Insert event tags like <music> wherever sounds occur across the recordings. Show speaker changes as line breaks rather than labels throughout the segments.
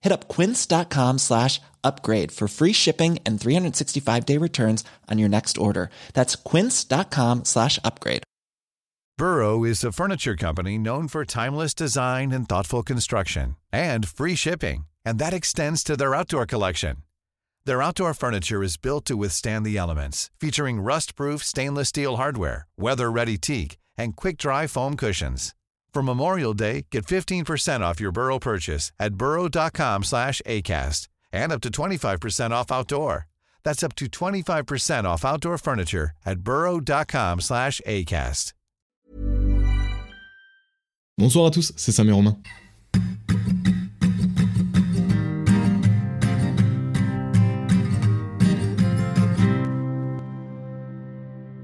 Hit up quince.com slash upgrade for free shipping and 365 day returns on your next order. That's quince.com slash upgrade.
Burrow is a furniture company known for timeless design and thoughtful construction and free shipping, and that extends to their outdoor collection. Their outdoor furniture is built to withstand the elements, featuring rust-proof stainless steel hardware, weather-ready teak, and quick-dry foam cushions. For Memorial Day, get 15% off your Burrow purchase at burrow.com slash ACAST and up to 25% off outdoor. That's up to 25% off outdoor furniture at burrow.com slash ACAST.
Bonsoir à tous, c'est Sam et Romain.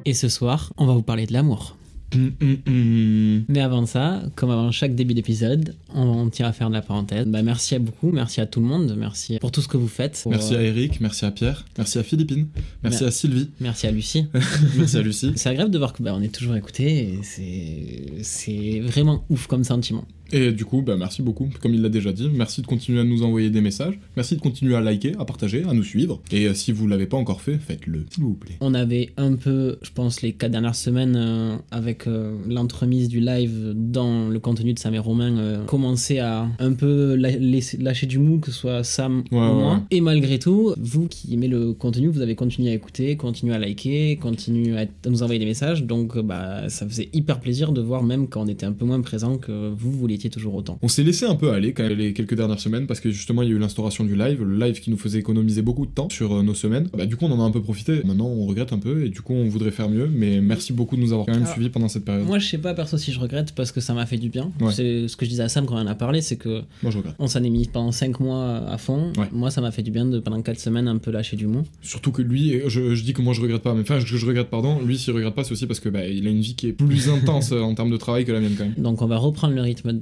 Et ce soir, on va vous parler de l'amour.
Hum, hum, hum.
Mais avant ça, comme avant chaque début d'épisode, on tient à faire de la parenthèse. Bah, merci à beaucoup, merci à tout le monde, merci pour tout ce que vous faites. pour,
Merci
euh,
à Eric, merci à Pierre, merci à Philippine, merci
Mer-
à Sylvie, <laughs>
merci à Lucie. <laughs>
merci à Lucie.
C'est agréable de voir que bah, on est toujours écouté et c'est vraiment ouf comme sentiment.
Et du coup, bah, merci beaucoup, comme il l'a déjà dit. Merci de continuer à nous envoyer des messages. Merci de continuer à liker, à partager, à nous suivre. Et euh, si vous l'avez pas encore fait, faites-le, s'il vous plaît.
On avait un peu, je pense, les quatre dernières semaines euh, avec euh, l'entremise du live dans le contenu de Sam et Romain, commencé à un peu lâcher du mou, que ce soit Sam
Ouais,
ou
ouais,
moi. Et malgré tout, vous qui aimez le contenu, vous avez continué à écouter, continué à liker, continué à, à nous envoyer des messages. Donc, bah, ça faisait hyper plaisir de voir, même quand on était un peu moins présent, que vous, vous toujours autant.
On s'est laissé un peu aller quand même les quelques dernières semaines parce que justement il y a eu l'instauration du live, le live qui nous faisait économiser beaucoup de temps sur euh, nos semaines. Bah, du coup on en a un peu profité. Maintenant on regrette un peu et du coup on voudrait faire mieux. Mais merci beaucoup de nous avoir quand même
Alors,
suivis pendant cette période.
Moi, je sais pas perso si je regrette parce que ça m'a fait du bien.
Ouais.
C'est ce que je disais à Sam quand on en a parlé, c'est que
Moi je regrette.
On s'en est mis pendant 5 mois à fond.
Ouais.
Moi, ça m'a fait du bien de pendant 4 semaines un peu lâcher du mou.
Surtout que lui, je, je dis que moi je regrette pas, mais enfin je, je regrette pardon. Lui s'il regrette pas c'est aussi parce que bah, il a une vie qui est plus intense <laughs> euh, en termes de travail que la mienne quand même.
Donc, on va reprendre le rythme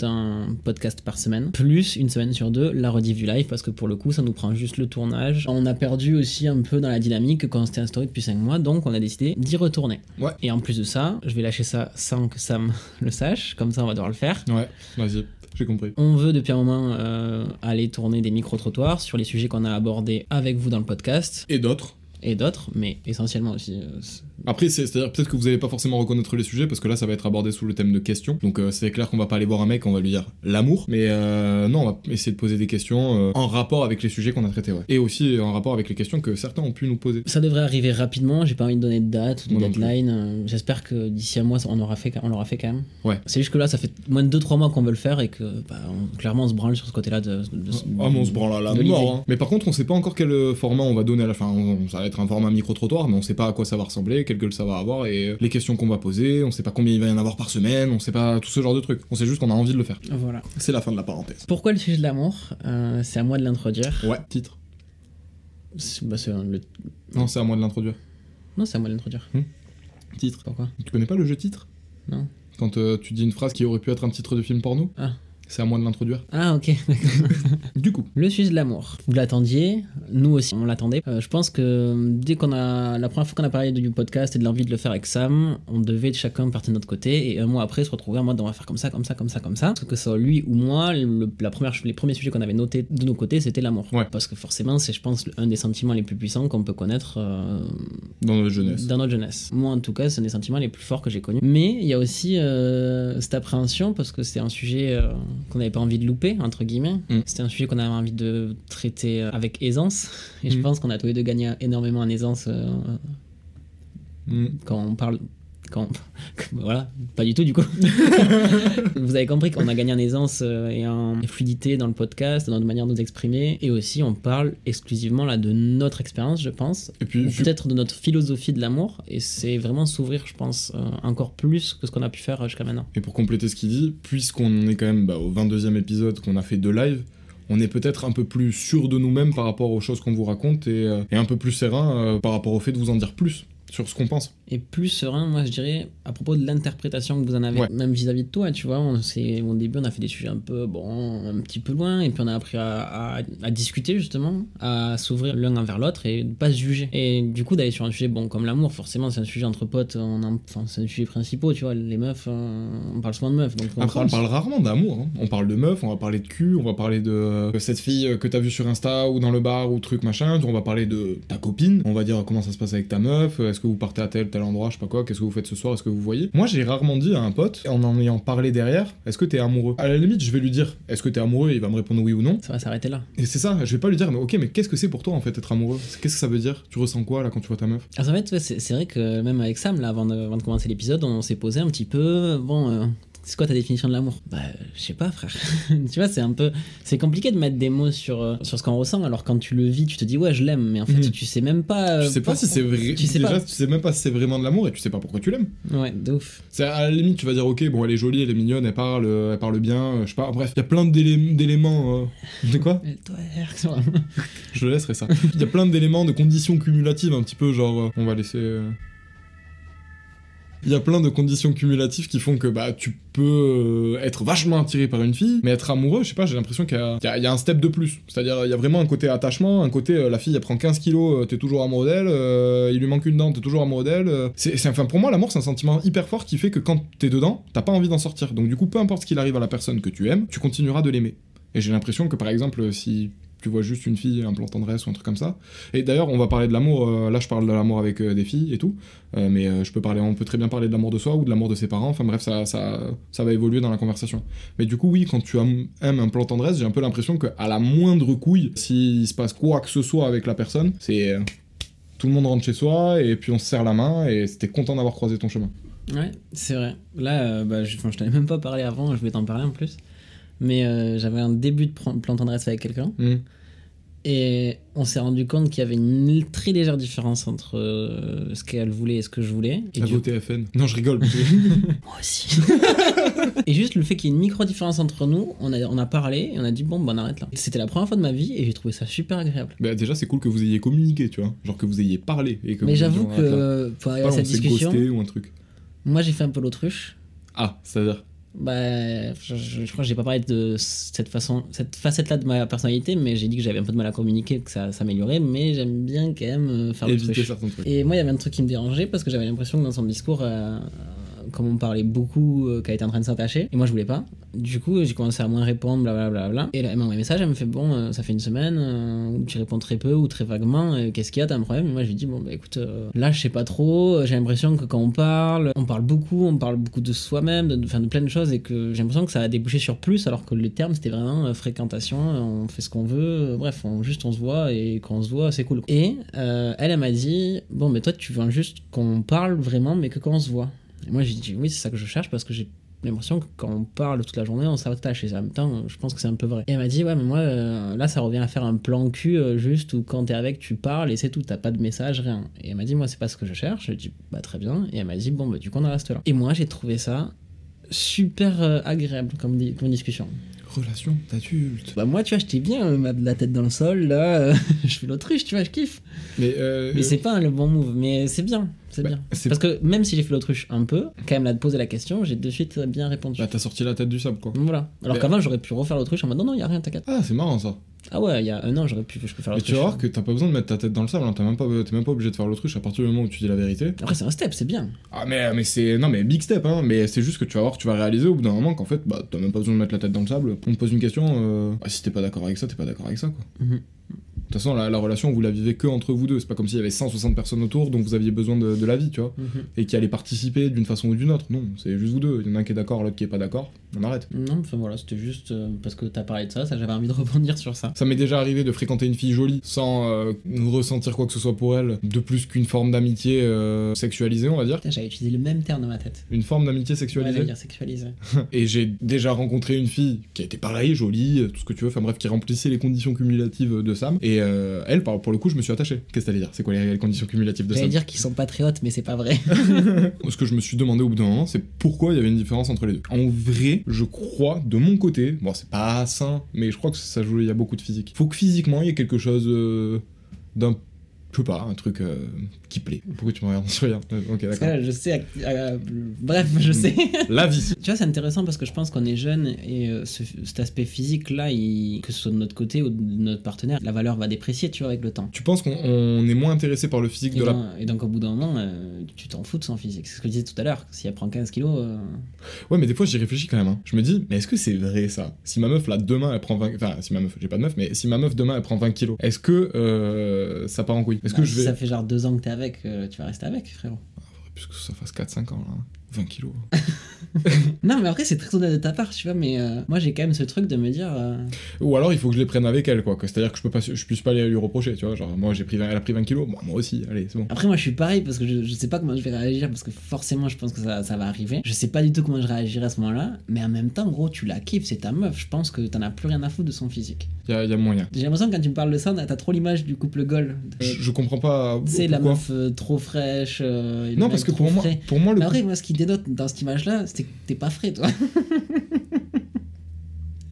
podcast par semaine, plus une semaine sur deux la rediff du live parce que pour le coup, ça nous prend juste le tournage. On a perdu aussi un peu dans la dynamique quand on s'était instauré depuis 5 mois, donc on a décidé d'y retourner.
Ouais.
Et en plus de ça, je vais lâcher ça sans que Sam <laughs> le sache, comme ça on va devoir le faire.
Ouais, vas-y, j'ai compris.
On veut depuis un moment euh, aller tourner des micro-trottoirs sur les sujets qu'on a abordés avec vous dans le podcast
Et d'autres.
Et d'autres, mais essentiellement aussi. euh,
Après, c'est- c'est-à-dire peut-être que vous allez pas forcément reconnaître les sujets parce que là, ça va être abordé sous le thème de questions. Donc, euh, c'est clair qu'on va pas aller voir un mec, on va lui dire l'amour. Mais euh, non, on va essayer de poser des questions en rapport avec les sujets qu'on a traités, ouais. Et aussi en rapport avec les questions que certains ont pu nous poser.
Ça devrait arriver rapidement, j'ai pas envie de donner de date ou de
Moi
deadline. J'espère que d'ici un mois, on l'aura fait, on l'aura fait quand même.
Ouais.
C'est juste que là, ça fait moins de 2-3 mois qu'on veut le faire et que bah, on- clairement, on se branle sur ce côté-là de, de- de-
Ah, mais on se branle à la mort. hein. Mais par contre, on sait pas encore quel format on va donner à la fin. On- ça va être un format micro-trottoir, mais on sait pas à quoi ça va ressembler, quelle gueule ça va avoir et euh, les questions qu'on va poser. On sait pas combien il va y en avoir par semaine, on sait pas tout ce genre de trucs. On sait juste qu'on a envie de le faire.
Voilà.
C'est la fin de la parenthèse.
Pourquoi le sujet de l'amour Euh, C'est à moi de l'introduire?
Ouais, titre.
Bah, c'est le-
Non, c'est à moi de l'introduire.
Non, c'est à moi de l'introduire.
Titre.
Pourquoi?
Tu connais pas le jeu titre?
Non.
Quand euh, tu dis une phrase qui aurait pu être un titre de film porno?
Ah.
C'est à moi de l'introduire.
Ah, ok, <laughs> d'accord.
Du coup.
Le sujet de l'amour. Vous l'attendiez, nous aussi on l'attendait. Euh, je pense que dès qu'on a la première fois qu'on a parlé du podcast et de l'envie de le faire avec Sam, on devait chacun partir de notre côté et un mois après se retrouver en mode on va faire comme ça, comme ça, comme ça, comme ça. Que ce soit lui ou moi, le- la première, les premiers sujets qu'on avait notés de nos côtés c'était l'amour.
Ouais.
Parce que forcément c'est je pense un des sentiments les plus puissants qu'on peut connaître euh,
Dans notre jeunesse.
dans notre jeunesse. Moi, en tout cas, c'est un des sentiments les plus forts que j'ai connus. Mais il y a aussi euh, cette appréhension parce que c'est un sujet euh, qu'on n'avait pas envie de louper, entre guillemets.
Mm.
C'était un sujet qu'on avait envie de traiter euh, avec aisance. Et je
Mm.
pense qu'on a tous les deux gagné énormément en aisance euh,
Mm.
Quand on parle. Quand... <laughs> voilà, pas du tout du coup. <laughs> Vous avez compris qu'on a gagné en aisance euh, et en fluidité dans le podcast, dans notre manière de nous exprimer. Et aussi, on parle exclusivement là de notre expérience, je pense.
Et puis,
peut-être de notre philosophie de l'amour. Et c'est vraiment s'ouvrir, je pense, euh, encore plus que ce qu'on a pu faire euh, jusqu'à maintenant.
Et pour compléter ce qu'il dit, puisqu'on est quand même bah, au 22e épisode qu'on a fait de live, on est peut-être un peu plus sûr de nous-mêmes par rapport aux choses qu'on vous raconte et, euh, et un peu plus serein euh, par rapport au fait de vous en dire plus sur ce qu'on pense.
Et plus serein, moi je dirais, à propos de l'interprétation que vous en avez,
Ouais.
même vis-à-vis de toi, tu vois, on, au début on a fait des sujets un peu, bon, un petit peu loin, et puis on a appris à, à- à discuter justement, à s'ouvrir l'un envers l'autre et ne pas se juger. Et du coup d'aller sur un sujet, bon, comme l'amour, forcément c'est un sujet entre potes, on en- enfin c'est un sujet principal, tu vois, les meufs, euh, on parle souvent de meufs. Donc on
Après, on parle rarement d'amour. hein. On parle de meufs, on va parler de cul, on va parler de cette fille que t'as vue sur Insta ou dans le bar ou truc machin. On va parler de ta copine. On va dire comment ça se passe avec ta meuf. Est-ce que vous partez à tel tel endroit, je sais pas quoi. Qu'est-ce que vous faites ce soir Est-ce que vous voyez? Moi, j'ai rarement dit à un pote, en en ayant parlé derrière, est-ce que t'es amoureux? À la limite, je vais lui dire, est-ce que t'es amoureux? Et il va me répondre oui ou non.
Ça va s'arrêter là.
Et c'est ça, je vais pas lui dire, mais ok, mais qu'est-ce que c'est pour toi en fait être amoureux? Qu'est-ce que ça veut dire? Tu ressens quoi là quand tu vois ta meuf?
Alors, en fait, c'est vrai que même avec Sam, là, avant de, avant de commencer l'épisode, on s'est posé un petit peu. Bon, euh, c'est quoi ta définition de l'amour? Bah, je sais pas, frère. <laughs> tu vois, c'est un peu. C'est compliqué de mettre des mots sur, euh, sur ce qu'on ressent. Alors, quand tu le vis, tu te dis, ouais, je l'aime. Mais en fait,
Mhm.
tu sais même pas.
Tu
euh,
sais pas si c'est vrai.
Tu sais
Déjà,
pas.
tu sais même pas si c'est vraiment de l'amour et tu sais pas pourquoi tu l'aimes.
Ouais, de ouf.
C'est à la limite, tu vas dire, ok, bon, elle est jolie, elle est mignonne, elle parle, euh, elle parle bien, je sais pas. Bref, il y a plein d'élé- d'éléments. euh, De quoi? <laughs> Je laisserai ça. Il y a plein d'éléments, de conditions cumulatives, un petit peu genre, on va laisser. Il y a plein de conditions cumulatives qui font que bah tu peux euh, être vachement attiré par une fille, mais être amoureux, je sais pas, j'ai l'impression qu'il y, a- un step de plus. C'est-à-dire il y a vraiment un côté attachement, un côté euh, la fille elle prend 15 kilos, euh, t'es toujours amoureux d'elle, il lui manque une dent, t'es toujours amoureux d'elle. c'est- enfin pour moi l'amour c'est un sentiment hyper fort qui fait que quand t'es dedans, t'as pas envie d'en sortir. Donc du coup peu importe ce qu'il arrive à la personne que tu aimes, tu continueras de l'aimer. Et j'ai l'impression que par exemple si tu vois juste une fille, un plan tendresse ou un truc comme ça. Et d'ailleurs, on va parler de l'amour. euh, là, je parle de l'amour avec euh, des filles et tout. Euh, mais je peux parler, on peut très bien parler de l'amour de soi ou de l'amour de ses parents. Enfin bref, ça, ça, ça va évoluer dans la conversation. Mais du coup, oui, quand tu aimes un plan tendresse, j'ai un peu l'impression qu'à la moindre couille, s'il se passe quoi que ce soit avec la personne, c'est tout le monde rentre chez soi et puis on se serre la main et t'es content d'avoir croisé ton chemin.
Ouais, c'est vrai. Là, bah, je, t'avais même pas parlé avant, je voulais t'en parler en plus. Mais euh, j'avais un début de plan tendresse avec quelqu'un.
Mm.
Et on s'est rendu compte qu'il y avait une très légère différence entre euh, ce qu'elle voulait et ce que je voulais. Et
À
du-
voter FN. Non, je rigole. <laughs>
Moi aussi. <laughs> et juste le fait qu'il y ait une micro différence entre nous, on a, on a parlé et on a dit bon, bah, on arrête là. C'était la première fois de ma vie et j'ai trouvé ça super agréable.
bah, déjà, c'est cool que vous ayez communiqué, tu vois. Genre que vous ayez parlé. Et que
Mais j'avoue que pour arriver à cette discussion,
ou un truc.
moi j'ai fait un peu l'autruche.
Ah, c'est-à-dire
Bah, je, crois que j'ai pas parlé de cette façon, cette facette-là de ma personnalité, mais j'ai dit que j'avais un peu de mal à communiquer, que ça s'améliorait, mais j'aime bien quand même euh, faire
certains trucs.
Et moi, il y avait un truc qui me dérangeait parce que j'avais l'impression que dans son discours, euh, comme on parlait beaucoup, euh, qu'elle était en train de s'attacher, et moi je voulais pas. Du coup, j'ai commencé à moins répondre, blablabla. Bla, bla. Et là, elle m'a envoyé un message, elle me fait Bon, euh, ça fait une semaine euh, où tu réponds très peu ou très vaguement, euh, qu'est-ce qu'il y a, t'as un problème? Et moi je lui dis Bon, bah écoute, euh, là je sais pas trop, euh, j'ai l'impression que quand on parle, on parle beaucoup, on parle beaucoup de soi-même, de, plein de choses, et que j'ai l'impression que ça a débouché sur plus, alors que le terme c'était vraiment euh, fréquentation, euh, on fait ce qu'on veut, euh, bref, on, juste on se voit, et quand on se voit, c'est cool. Et euh, elle, elle m'a dit Bon, mais toi tu veux juste qu'on parle vraiment, mais que quand on se voit. Et moi j'ai dit Oui, c'est ça que je cherche parce que j'ai l'impression que quand on parle toute la journée, on s'attache. Et en même temps, je pense que c'est un peu vrai. Et elle m'a dit, ouais, mais moi, euh, là, ça revient à faire un plan cul euh, juste où quand t'es avec, tu parles et c'est tout. T'as pas de message, rien. Et elle m'a dit, moi, c'est pas ce que je cherche. Je lui ai dit, bah, très bien. Et elle m'a dit, bon, bah, du coup, on en reste là. Et moi, j'ai trouvé ça super euh, agréable comme, di- comme discussion.
Relation d'adulte.
Bah, moi, tu vois, j'étais bien, euh, la tête dans le sol, là. euh, <laughs> je fais l'autruche, tu vois, je kiffe.
Mais, euh,
Mais c'est pas le bon move, mais c'est bien, c'est
Bah,
bien. Parce que même si j'ai fait l'autruche un peu, quand même, là, de poser la question, j'ai de suite bien répondu.
Bah, t'as sorti la tête du sable, quoi.
Voilà. Alors
Mais-
qu'avant, j'aurais pu refaire l'autruche en mode non, non, y a rien, t'inquiète.
Ah, c'est marrant ça.
Ah ouais, il y a un an, j'aurais pu, je peux faire
Mais tu
l'autruche.
vas voir que t'as pas besoin de mettre ta tête dans le sable, hein. t'as même pas, t'es même pas obligé de faire l'autruche à partir du moment où tu dis la vérité.
Après, c'est un step, c'est bien.
Ah, mais, mais c'est. Non, mais big step, hein. Mais c'est juste que tu vas voir, tu vas réaliser au bout d'un moment qu'en fait, bah, t'as même pas besoin de mettre la tête dans le sable. On te pose une question, euh... bah, si t'es pas d'accord avec ça, t'es pas d'accord avec ça, quoi. Toute façon, la, la relation, vous la vivez que entre vous deux. C'est pas comme s'il y avait 160 personnes autour dont vous aviez besoin de, de la vie, tu vois,
Mhm.
et qui allaient participer d'une façon ou d'une autre. Non, c'est juste vous deux. Il y en a un qui est d'accord, l'autre qui est pas d'accord. On arrête.
Non, enfin voilà, c'était juste euh, parce que t'as parlé de ça, ça j'avais envie de <laughs> rebondir sur ça.
Ça m'est déjà arrivé de fréquenter une fille jolie sans euh, ressentir quoi que ce soit pour elle, de plus qu'une forme d'amitié euh, sexualisée, on va dire.
J'avais utilisé le même terme dans ma tête.
Une forme d'amitié
Ouais,
sexualisée.
j'allais <laughs> dire sexualisé.
Et j'ai déjà rencontré une fille qui était pareil, jolie, tout ce que tu veux, enfin bref, qui remplissait les conditions cumulatives de Sam. Et euh, elle, pour le coup, je me suis attaché. Qu'est-ce que t'allais dire? C'est quoi les, conditions cumulatives de
J'allais
Sam
dire qu'ils sont patriotes, mais c'est pas vrai. <laughs> <laughs>
Ce que je me suis demandé au bout d'un moment, c'est pourquoi il y avait une différence entre les deux. En vrai, je crois, de mon côté, bon, c'est pas sain, mais je crois que ça joue, il y a beaucoup de physique. Faut que physiquement, il y ait quelque chose euh, d'un. Je sais pas, un truc euh, qui plaît. Pourquoi tu me regardes sur rien Euh, Ok, d'accord.
je sais. euh, bref, je sais. <laughs>
La vie.
Tu vois, c'est intéressant parce que je pense qu'on est jeune et euh, ce- cet aspect physique-là, que ce soit de notre côté ou de notre partenaire, la valeur va déprécier, tu vois, avec le temps.
Tu penses qu'on on est moins intéressé par le physique
Et,
de la
et donc, au bout d'un moment, tu t'en fous de son physique. C'est ce que je disais tout à l'heure. Si elle prend 15 kilos,
Ouais, mais des fois j'y réfléchis quand même. hein. Je me dis, mais est-ce que c'est vrai ça? Si ma meuf là demain elle prend 20. Enfin, si ma meuf, j'ai pas de meuf, mais si ma meuf demain elle prend 20 kilos, est-ce que ça part en couille? Est-ce
bah,
que je
si
vais.
ça fait genre deux ans que t'es avec, euh, tu vas rester avec, frérot.
Puisque ça fasse 4-5 ans là. 20 kilos. <laughs> <laughs>
Non, mais après, c'est très honnête de ta part, tu vois, mais euh, moi, j'ai quand même ce truc de me dire. euh,
Ou alors il faut que je les prenne avec elle, quoi. C'est-à-dire que je peux pas, je puisse pas les lui reprocher, tu vois. Genre, moi j'ai pris 20, elle a pris 20 kilos, moi, moi aussi, allez, c'est bon.
Après, moi, je suis pareil parce que je, je sais pas comment je vais réagir parce que forcément, je pense que ça, ça va arriver. Je sais pas du tout comment je réagirai à ce moment-là, mais en même temps, gros, tu la kiffes, c'est ta meuf. Je pense que t'en as plus rien à foutre de son physique.
Il y a, y a moyen.
J'ai l'impression que quand tu me parles de ça, t'as trop l'image du couple Goal.
Je, je comprends pas.
C'est la meuf euh, trop fraîche.
Non, parce que pour moi, pour moi le
Mais après, moi, ce qui dénote dans cette image-là, c'est t'es pas frais, toi. <laughs>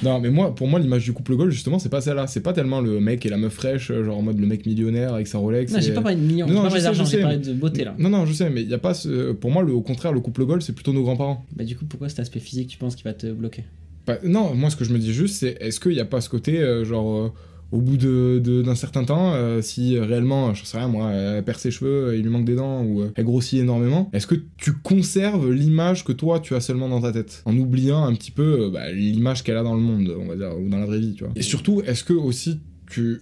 Non, mais moi, pour moi, l'image du couple goal, justement, c'est pas celle-là. C'est pas tellement le mec et la meuf fraîche, genre en mode le mec millionnaire avec sa Rolex.
Non,
et-
j'ai pas parlé de millions,
Non, non,
pas parlé d'argent, j'ai parlé de beauté, là.
Non, non, je sais, mais il y a pas ce... Pour moi, le, au contraire, le couple goal, c'est plutôt nos grands-parents.
Bah, du coup, pourquoi cet aspect physique, tu penses qu'il va te bloquer?
Bah, non, moi, ce que je me dis juste, c'est est-ce qu'il n'y a pas ce côté, euh, genre, euh, au bout de- de- d'un certain temps, euh, si réellement, je sais rien, moi, elle perd ses cheveux, il lui manque des dents, ou euh, elle grossit énormément, est-ce que tu conserves l'image que toi, tu as seulement dans ta tête? En oubliant un petit peu euh, bah, l'image qu'elle a dans le monde, on va dire, ou dans la vraie vie, tu vois. Et surtout, est-ce que aussi tu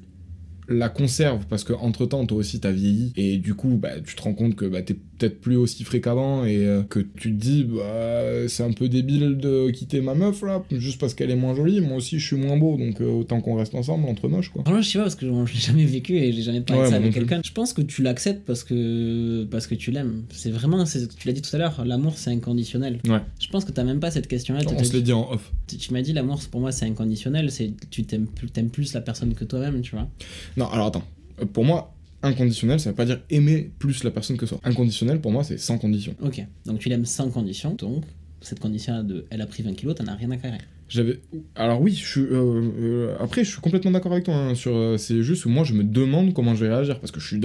la conserves? Parce que entre temps toi aussi t'as vieilli et du coup bah tu te rends compte que bah t'es peut-être plus aussi qu'avant et euh, que tu te dis bah c'est un peu débile de quitter ma meuf là juste parce qu'elle est moins jolie moi aussi je suis moins beau donc euh, autant qu'on reste ensemble entre moches quoi
Franchement, je sais pas parce que je, l'ai jamais vécu et j'ai jamais parlé
Ouais,
de ça avec quelqu'un. Je pense que tu l'acceptes parce que parce que tu l'aimes. C'est vraiment, c'est- tu l'as dit tout à l'heure, l'amour c'est inconditionnel.
ouais
Je pense que t'as même pas cette question-là.
on
t'as-
se l'est dit en off
Tu, tu m'as dit l'amour pour moi c'est inconditionnel. C'est tu t'aimes plus, t'aimes plus la personne que toi-même, tu vois.
non alors attends Euh, pour moi inconditionnel ça veut pas dire aimer plus la personne que soi inconditionnel pour moi c'est sans condition
Ok. Donc tu l'aimes sans condition. Donc cette condition de elle a pris 20 kilos, t'en as rien à carrer.
J'avais. Alors oui, je suis. euh, euh, Après, je suis complètement d'accord avec toi. hein, sur. euh, C'est juste où moi, je me demande comment je vais réagir parce que je suis.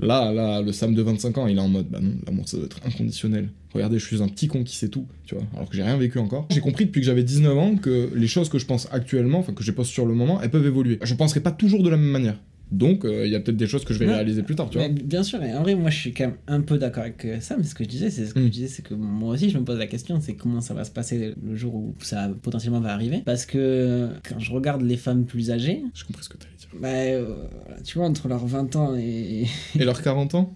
Là, là, le Sam de 25 ans, il est en mode, bah non, l'amour ça doit être inconditionnel. Regardez, je suis un petit con qui sait tout, tu vois, alors que j'ai rien vécu encore. J'ai compris depuis que j'avais 19 ans que les choses que je pense actuellement, enfin que je pense sur le moment, elles peuvent évoluer. Je penserai pas toujours de la même manière. Donc, euh, il y a peut-être des choses que je vais
Ouais.
réaliser plus tard, tu vois.
Mais bien sûr, et en vrai, moi je suis quand même un peu d'accord avec euh, ça, mais ce que je disais, c'est ce que
Mm.
je disais, c'est que moi aussi je me pose la question, c'est comment ça va se passer le jour où ça potentiellement va arriver. Parce que quand je regarde les femmes plus âgées,
J'ai compris ce que t'allais dire.
bah, euh, tu vois, entre leurs 20 ans et.
Et leurs 40 ans?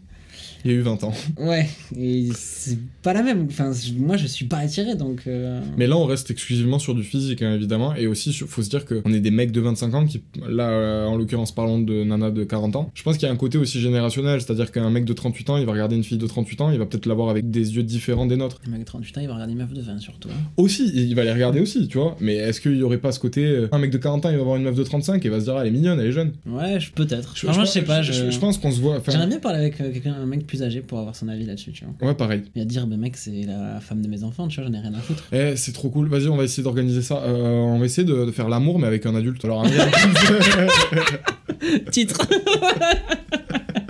Il y a eu 20 ans.
Ouais, et c'est pas la même. Enfin, je- moi je suis pas attiré donc. euh,
Mais là, on reste exclusivement sur du physique, hein, évidemment. Et aussi, faut se dire qu'on est des mecs de 25 ans qui, là, euh, en l'occurrence, parlons de Nana de 40 ans. Je pense qu'il y a un côté aussi générationnel, c'est-à-dire qu'un mec de 38 ans, il va regarder une fille de 38 ans, il va peut-être l'avoir avec des yeux différents des nôtres.
Un mec de 38 ans, il va regarder une meuf de 20 surtout. hein.
Aussi, il va les regarder aussi, tu vois. Mais est-ce qu'il y aurait pas ce côté, euh, un mec de 40 ans, il va voir une meuf de 35 et va se dire, ah, elle est mignonne, elle est jeune.
Ouais, je- peut-être. Franchement, je sais pas. Je,
Je, je pense qu'on se voit.
J'aimerais bien parler avec euh, quelqu'un, un mec plus âgé pour avoir son avis là-dessus, tu vois.
Ouais, pareil.
Et à dire, bah mec, c'est la femme de mes enfants, tu vois, j'en ai rien à foutre.
Eh, c'est trop cool. Vas-y, on va essayer d'organiser ça. Euh, on va essayer de, de faire l'amour, mais avec un adulte. Alors, un- <laughs> <laughs>
Titre <laughs>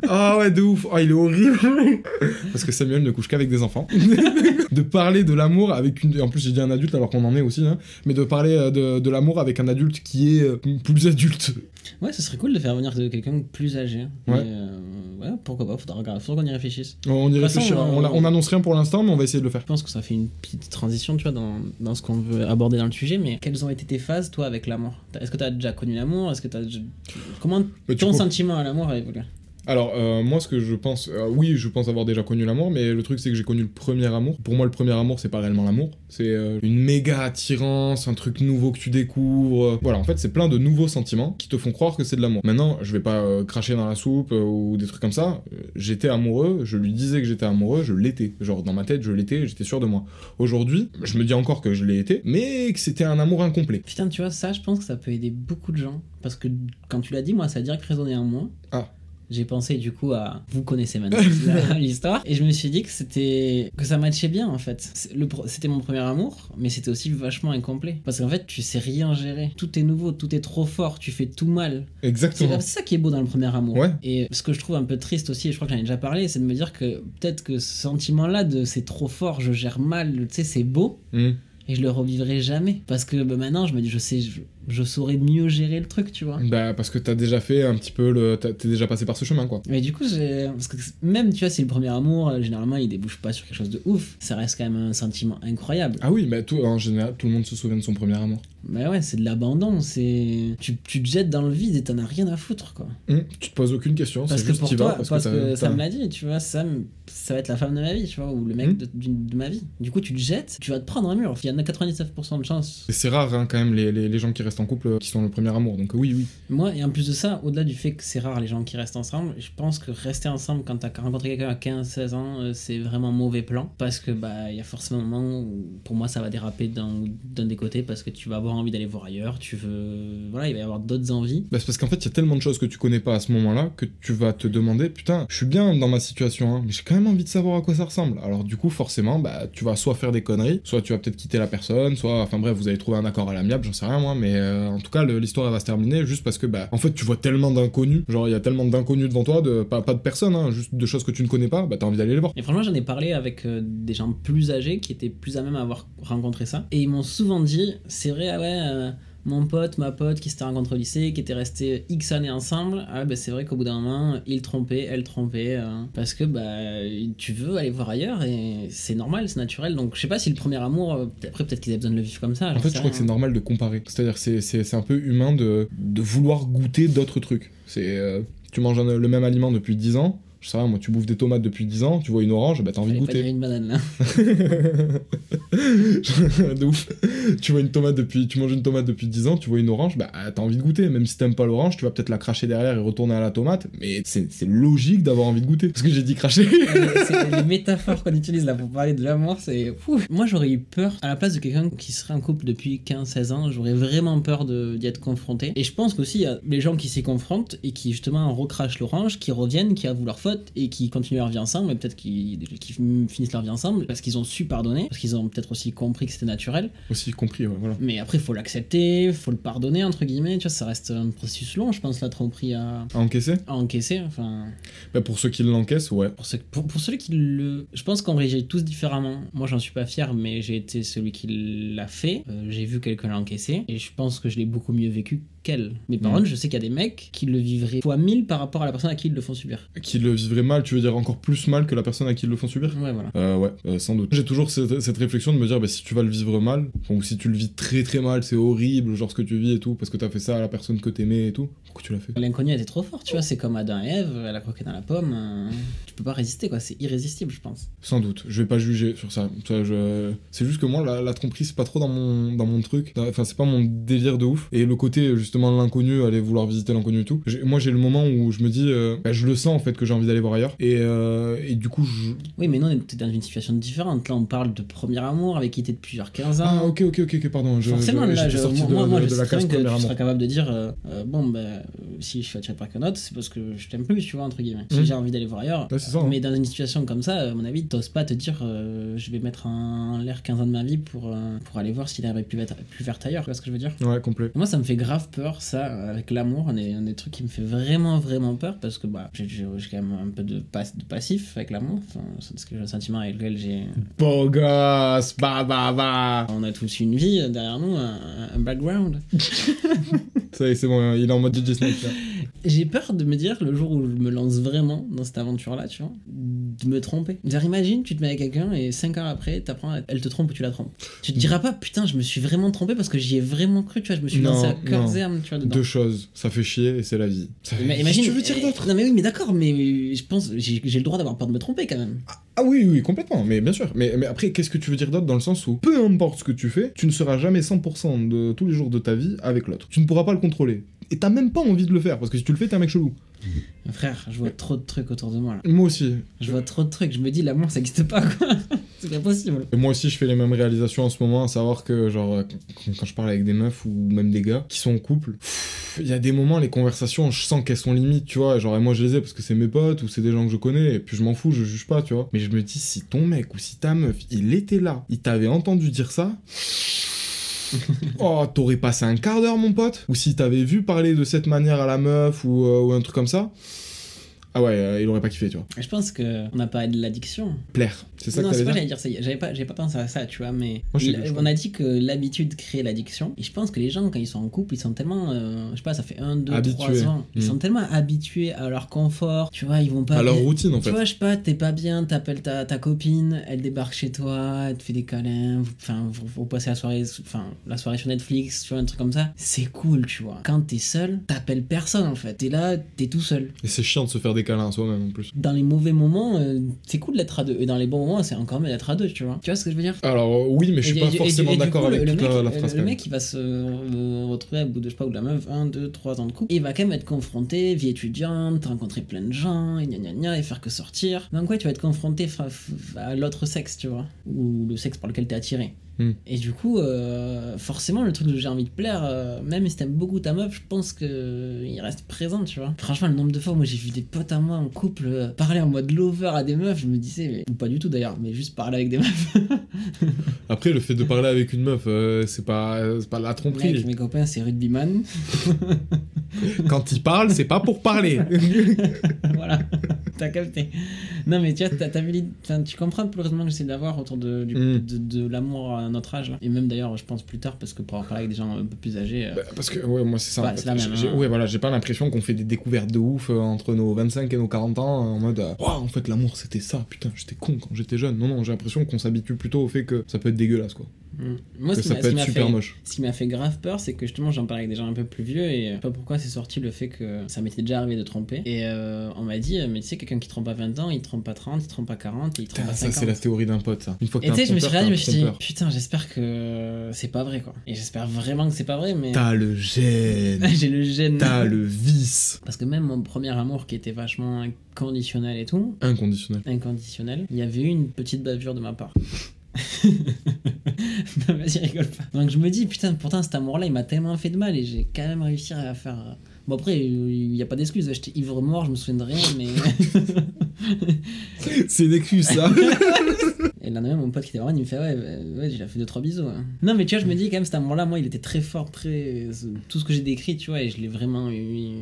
Ah ouais, de ouf. Ah, il est horrible. Parce que Samuel ne couche qu'avec des enfants. <laughs> de parler de l'amour avec une. En plus, j'ai dit un adulte alors qu'on en est aussi, hein. Mais de parler euh, de, de l'amour avec un adulte qui est euh, plus adulte.
Ouais, ce serait cool de faire venir de quelqu'un de plus âgé.
Ouais.
Mais, euh, ouais, pourquoi pas, faudra, regarder- faudra qu'on y réfléchisse.
On y réfléchira. On, annonce rien pour l'instant, mais on va essayer de le faire.
Je pense que ça fait une petite transition, tu vois, dans, dans ce qu'on veut aborder dans le sujet. Mais quelles ont été tes phases, toi, avec l'amour? T'as- Est-ce que tu as déjà connu l'amour? Est-ce que t'as déjà- Comment ton sentiment à l'amour a évolué?
Alors, euh, moi, ce que je pense, euh, oui, je pense avoir déjà connu l'amour, mais le truc, c'est que j'ai connu le premier amour. Pour moi, le premier amour, c'est pas réellement l'amour. C'est euh, une méga attirance, un truc nouveau que tu découvres. Voilà, en fait, c'est plein de nouveaux sentiments qui te font croire que c'est de l'amour. Maintenant, je vais pas cracher dans la soupe ou des trucs comme ça. J'étais amoureux, je lui disais que j'étais amoureux, je l'étais. Genre, dans ma tête, je l'étais, j'étais sûr de moi. Aujourd'hui, je me dis encore que je l'ai été, mais que c'était un amour incomplet.
Putain, tu vois, ça, je pense que ça peut aider beaucoup de gens. Parce que quand tu l'as dit, moi, ça a direct résonné en moi.
Ah.
J'ai pensé du coup à. Vous connaissez maintenant <laughs> l'histoire. Et je me suis dit que c'était. que ça matchait bien en fait. C'était mon premier amour, mais c'était aussi vachement incomplet. Parce qu'en fait, tu sais rien gérer. Tout est nouveau, tout est trop fort, tu fais tout mal.
Exactement.
c'est ça qui est beau dans le premier amour.
Ouais.
Et ce que je trouve un peu triste aussi, et je crois que j'en ai déjà parlé, c'est de me dire que peut-être que ce sentiment-là de c'est trop fort, je gère mal, tu sais, c'est beau,
Hmm.
et je le revivrai jamais. Parce que bah, maintenant, je me dis, je sais, je, je saurais mieux gérer le truc, tu vois.
Bah, parce que t'as déjà fait un petit peu le. T'es déjà passé par ce chemin, quoi.
Mais du coup, j'ai. Parce que même, tu vois, c'est le premier amour, euh, généralement, il débouche pas sur quelque chose de ouf. Ça reste quand même un sentiment incroyable.
Ah oui, mais tout, en général, tout le monde se souvient de son premier amour.
Mais ouais, c'est de l'abandon, c'est. Tu, tu te jettes dans le vide et t'en as rien à foutre, quoi.
Hum, tu te poses aucune question, c'est
Parce que
juste
pour toi,
vas. Parce,
parce
que,
que, ça me l'a dit, tu vois, Sam, ça va être la femme de ma vie, tu vois, ou le mec
Hmm.
de, ma vie. Du coup, tu te jettes, tu vas te prendre un mur. Il y en a 99% de chance.
Et C'est rare, hein, quand même, les, les, les gens qui restent en couple euh, qui sont le premier amour. Donc oui, oui.
Moi, et en plus de ça, au-delà du fait que c'est rare les gens qui restent ensemble, je pense que rester ensemble quand t'as rencontré quelqu'un à 15-16 ans, euh, c'est vraiment mauvais plan. Parce que, bah, il y a forcément un moment où, pour moi, ça va déraper d'un d'un des côtés parce que tu vas avoir envie d'aller voir ailleurs, tu veux. Voilà, il va y avoir d'autres envies.
Bah, c'est parce qu'en fait, il y a tellement de choses que tu connais pas à ce moment-là que tu vas te demander, putain, je suis bien dans ma situation, hein, mais j'ai quand même envie de savoir à quoi ça ressemble. Alors du coup, forcément, bah, tu vas soit faire des conneries, soit tu vas peut-être quitter la personne, soit, enfin bref, vous allez trouver un accord à l'amiable, j'en sais rien moi, mais euh, en tout cas, l'histoire va se terminer juste parce que, bah, en fait, tu vois tellement d'inconnus, genre il y a tellement d'inconnus devant toi, de pas, pas de personnes, hein, juste de choses que tu ne connais pas, bah t'as envie d'aller les voir.
Et franchement, j'en ai parlé avec euh, des gens plus âgés qui étaient plus à même à avoir rencontré ça. Et ils m'ont souvent dit c'est vrai, ah ouais, euh, mon pote, ma pote qui s'était rencontré au lycée, qui était resté X années ensemble, ah bah c'est vrai qu'au bout d'un moment, il trompait, elle trompait. euh, parce que bah tu veux aller voir ailleurs et c'est normal, c'est naturel. Donc je sais pas si le premier amour, euh, après peut-être qu'ils avaient besoin de le vivre comme ça.
En fait, je crois que c'est
rien.
normal de comparer. C'est-à-dire, c'est, c'est, c'est un peu humain de, de vouloir goûter d'autres trucs. C'est, euh, tu manges un- le même aliment depuis 10 ans, je sais pas, moi, tu bouffes des tomates depuis 10 ans, tu vois une orange, bah t'as envie de
Fallait pas
goûter.
une banane là. <laughs>
de ouf. Tu vois une tomate depuis, tu manges une tomate depuis 10 ans, tu vois une orange, bah t'as envie de goûter. Même si t'aimes pas l'orange, tu vas peut-être la cracher derrière et retourner à la tomate, mais c'est, logique d'avoir envie de goûter. Parce que j'ai dit cracher. <laughs>
C'est les métaphores qu'on utilise là pour parler de l'amour, c'est fou. Moi j'aurais eu peur, à la place de quelqu'un qui serait en couple depuis 15-16 ans, j'aurais vraiment peur d'y être confronté. Et je pense qu'aussi il y a les gens qui s'y confrontent et qui justement recrachent l'orange, qui reviennent, qui avouent leur et qui continuent leur vie ensemble, et peut-être qui, qui finissent leur vie ensemble parce qu'ils ont su pardonner, parce qu'ils ont peut-être aussi compris que c'était naturel.
Aussi compris, ouais, voilà.
Mais après il faut l'accepter, faut le pardonner entre guillemets, tu vois, ça reste un processus long, je pense, la tromperie à,
À encaisser?
à encaisser. Enfin,
bah, Pour ceux qui l'encaissent, ouais.
pour, ceux, pour, pour celui qui le. Je pense qu'on réagit tous différemment. Moi, j'en suis pas fier, mais j'ai été celui qui l'a fait. Euh, j'ai vu quelqu'un l'encaisser. Et je pense que je l'ai beaucoup mieux vécu qu'elle. Mais par
Mm.
contre, je sais qu'il y a des mecs qui le vivraient fois 1000 par rapport à la personne à qui ils le font subir.
Qui le vivraient mal, tu veux dire encore plus mal que la personne à qui ils le font subir
Ouais, voilà.
Euh, ouais, euh, sans doute. J'ai toujours cette, cette réflexion de me dire, bah, si tu vas le vivre mal, ou si tu le vis très très mal, c'est horrible, genre ce que tu vis et tout, parce que t'as fait ça à la personne que t'aimais et tout, pourquoi tu l'as fait?
L'inconnu était trop fort, tu vois. C'est comme Adam et Ève, elle a croqué dans la pomme. euh, tu peux pas résister, quoi. C'est irrésistible, je pense.
Sans doute, je vais pas juger sur ça. Ça, je- C'est juste que moi, la, la tromperie, c'est pas trop dans mon, dans mon truc. Enfin, c'est pas mon délire de ouf. Et le côté, justement, l'inconnu, aller vouloir visiter l'inconnu et tout. Moi, j'ai le moment où je me dis, euh, bah, je le sens en fait que j'ai envie d'aller voir ailleurs. Et, euh, et du coup, je.
Oui, mais non, t'es dans une situation différente. Là, on parle de premier amour avec qui t'es depuis genre 15 ans.
Ah, ok, ok, ok, ok, pardon. Je,
Forcément,
je-
là, je,
sorti
moi,
de,
moi,
de-
je
de la
bien que tu seras capable de dire euh, bon, euh, si je suis attiré par qu'un autre, c'est parce que je t'aime plus, tu vois, entre guillemets. Si
Mhm.
j'ai envie d'aller voir ailleurs.
Ouais, c'est ça, hein.
Mais dans une situation comme ça, à mon avis, t'oses pas te dire je vais mettre en l'air 15 ans de ma vie pour, pour aller voir si l'herbe est plus plus verte ailleurs, tu vois ce que je veux dire?
Ouais, complet.
Et moi, ça me fait grave peur, ça, avec l'amour. Un des, un des trucs qui me fait vraiment, vraiment peur parce que bah, j'ai j'ai- j'ai quand même un peu de, pas- de passif avec l'amour. Enfin, c'est ce que j'ai un sentiment avec lequel j'ai.
Beau gosse, bah bah bah.
On a tous une vie derrière nous, un, un background. <laughs>
Ça y est, c'est bon, il est en mode DJ Snake.
J'ai peur de me dire le jour où je me lance vraiment dans cette aventure-là, tu vois, de me tromper. Genre, imagine, tu te mets avec quelqu'un et 5 heures après, t'apprends, elle te trompe ou tu la trompes. Tu te diras pas, putain, je me suis vraiment trompé parce que j'y ai vraiment cru, tu vois, je me suis
Non,
lancé à cœur
non.
et âme, tu vois, dedans.
Deux choses, ça fait chier et c'est la vie. Ça-
Mais
Qu'est-ce
imagine.
que tu veux dire
eh,
d'autre
Non, mais oui, mais d'accord, mais je pense, j'ai j'ai le droit d'avoir peur de me tromper quand même.
Ah oui, oui, complètement, mais bien sûr. Mais, mais après, qu'est-ce que tu veux dire d'autre dans le sens où, peu importe ce que tu fais, tu ne seras jamais 100% de tous les jours de ta vie avec l'autre. Tu ne pourras pas le contrôler. Et t'as même pas envie de le faire, parce que si tu le fais, t'es un mec chelou.
Frère, je vois trop de trucs autour de moi là.
Moi aussi.
Je vois trop de trucs, je me dis l'amour ça existe pas quoi. <laughs> C'est pas possible.
Et moi aussi, je fais les mêmes réalisations en ce moment, à savoir que, genre, euh, quand, je parle avec des meufs ou même des gars qui sont en couple, il y a des moments, les conversations, je sens qu'elles sont limites, tu vois. Genre, et moi, je les ai parce que c'est mes potes ou c'est des gens que je connais, et puis je m'en fous, je juge pas, tu vois. Mais je me dis, si ton mec ou si ta meuf, il était là, il t'avait entendu dire ça. <laughs> oh, t'aurais passé un quart d'heure, mon pote. Ou si t'avais vu parler de cette manière à la meuf ou, euh, ou un truc comme ça. Ah ouais, euh, il aurait pas kiffé, tu vois.
Je pense que on a parlé de l'addiction.
Plaire, c'est ça
non,
que
c'est pas
dire
j'allais dire. J'avais pas, j'avais pas pensé à ça, tu vois, mais
Moi, je je
on a dit que l'habitude crée l'addiction. Et je pense que les gens, quand ils sont en couple, ils sont tellement, euh, je sais pas, ça fait un, deux, trois
Habitués.
ans, ils
Mm.
sont tellement habitués à leur confort. Tu vois, ils vont pas.
À leur
bien-
routine, en
Tu
fait.
vois, je sais pas, t'es pas bien, t'appelles ta, ta copine, elle débarque chez toi, elle te fait des câlins, enfin, vous, vous passez la soirée, enfin, la soirée sur Netflix, tu vois, un truc comme ça. C'est cool, tu vois. Quand t'es seul, t'appelles personne en fait. T'es là, t'es tout seul.
Et c'est chiant de se faire des câlins à soi-même en plus.
Dans les mauvais moments, euh, c'est cool d'être à deux. Et dans les bons moments, c'est encore mieux d'être à deux, tu vois. Tu vois ce que je veux dire?
Alors euh, oui, mais je suis
Et-
pas
et-
forcément d'accord avec
le,
toute
le
la,
mec,
la phrase.
le
quand
mec, il va se euh, retrouver au bout de, je sais pas, ou de la meuf, 1, 2, 3 ans de couple. Il va quand même être confronté, vie étudiante, rencontrer plein de gens, et gna gna gna, et faire que sortir. Donc ouais, tu vas être confronté à l'autre sexe, tu vois. Ou le sexe par lequel t'es attiré.
Hmm.
Et du coup, euh, forcément, le truc de j'ai envie de plaire, euh, même si t'aimes beaucoup ta meuf, je pense que il reste présent, tu vois. Franchement, le nombre de fois, moi j'ai vu des potes à moi en couple euh, parler en mode lover à des meufs, je me disais, mais, ou pas du tout d'ailleurs, mais juste parler avec des meufs. <laughs>
Après, le fait de parler avec une meuf, euh, c'est pas, pas la tromperie.
Mes copains, c'est rugbyman. <laughs>
Quand il parle, c'est pas pour parler. <laughs>
voilà, t'as capté. Non, mais tu vois, t'as vu tu comprends le raisonnement que j'essaie d'avoir autour de, du-
Mm.
de, de l'amour à notre âge. là. Et même d'ailleurs, je pense plus tard, parce que pour avoir parlé avec des gens un peu plus âgés. euh,
Bah, Parce que, ouais, moi, c'est ça.
C'est la même, hein.
Ouais, voilà, j'ai pas l'impression qu'on fait des découvertes de ouf euh, entre nos 25 et nos 40 ans, euh, en mode, Ouah, en fait, l'amour, c'était ça, putain, j'étais con quand j'étais jeune. Non, non, j'ai l'impression qu'on s'habitue plutôt au fait que ça peut être dégueulasse, quoi.
Mm. Moi, ce qui
ça
m'a,
peut
ce qui
être
m'a
super
fait,
moche.
ce qui m'a fait grave peur, c'est que justement, j'en parlais avec des gens un peu plus vieux et euh, je sais pas pourquoi c'est sorti le fait que ça m'était déjà arrivé de tromper. Et euh, on m'a dit, euh, mais tu sais, quelqu'un qui trompe à 20 ans, il trompe pas 30, il trompe pas 40, il trompe
Putain,
pas
ça,
50.
c'est la théorie d'un pote, ça. Une fois que
Et tu sais, je me suis regardé, je me suis dit, putain, j'espère que c'est pas vrai, quoi. Et j'espère vraiment que c'est pas vrai, mais.
T'as le gène, <laughs>
J'ai le gène.
t'as le vice.
Parce que même mon premier amour qui était vachement inconditionnel et tout,
Inconditionnel.
inconditionnel, il y avait eu une petite bavure de ma part. Non, <laughs> vas-y, rigole pas. Donc je me dis, putain, pourtant cet amour-là, il m'a tellement fait de mal et j'ai quand même réussi à faire. euh, Bon, après, il n'y a pas d'excuse, j'étais ivre mort, je me souviens de rien, mais. <laughs>
C'est une excuse, ça. <laughs>
Et le lendemain, mon pote qui était vraiment, il me fait Ouais, bah, ouais j'ai fait deux trois bisous. hein. Non, mais tu vois, je me dis quand même, cet amour-là, moi, il était très fort, très. Tout ce que j'ai décrit, tu vois, et je l'ai vraiment eu.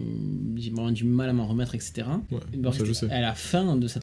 J'ai vraiment du mal à m'en remettre, etc.
Ouais,
Et bon,
ça, je sais.
à la fin de cette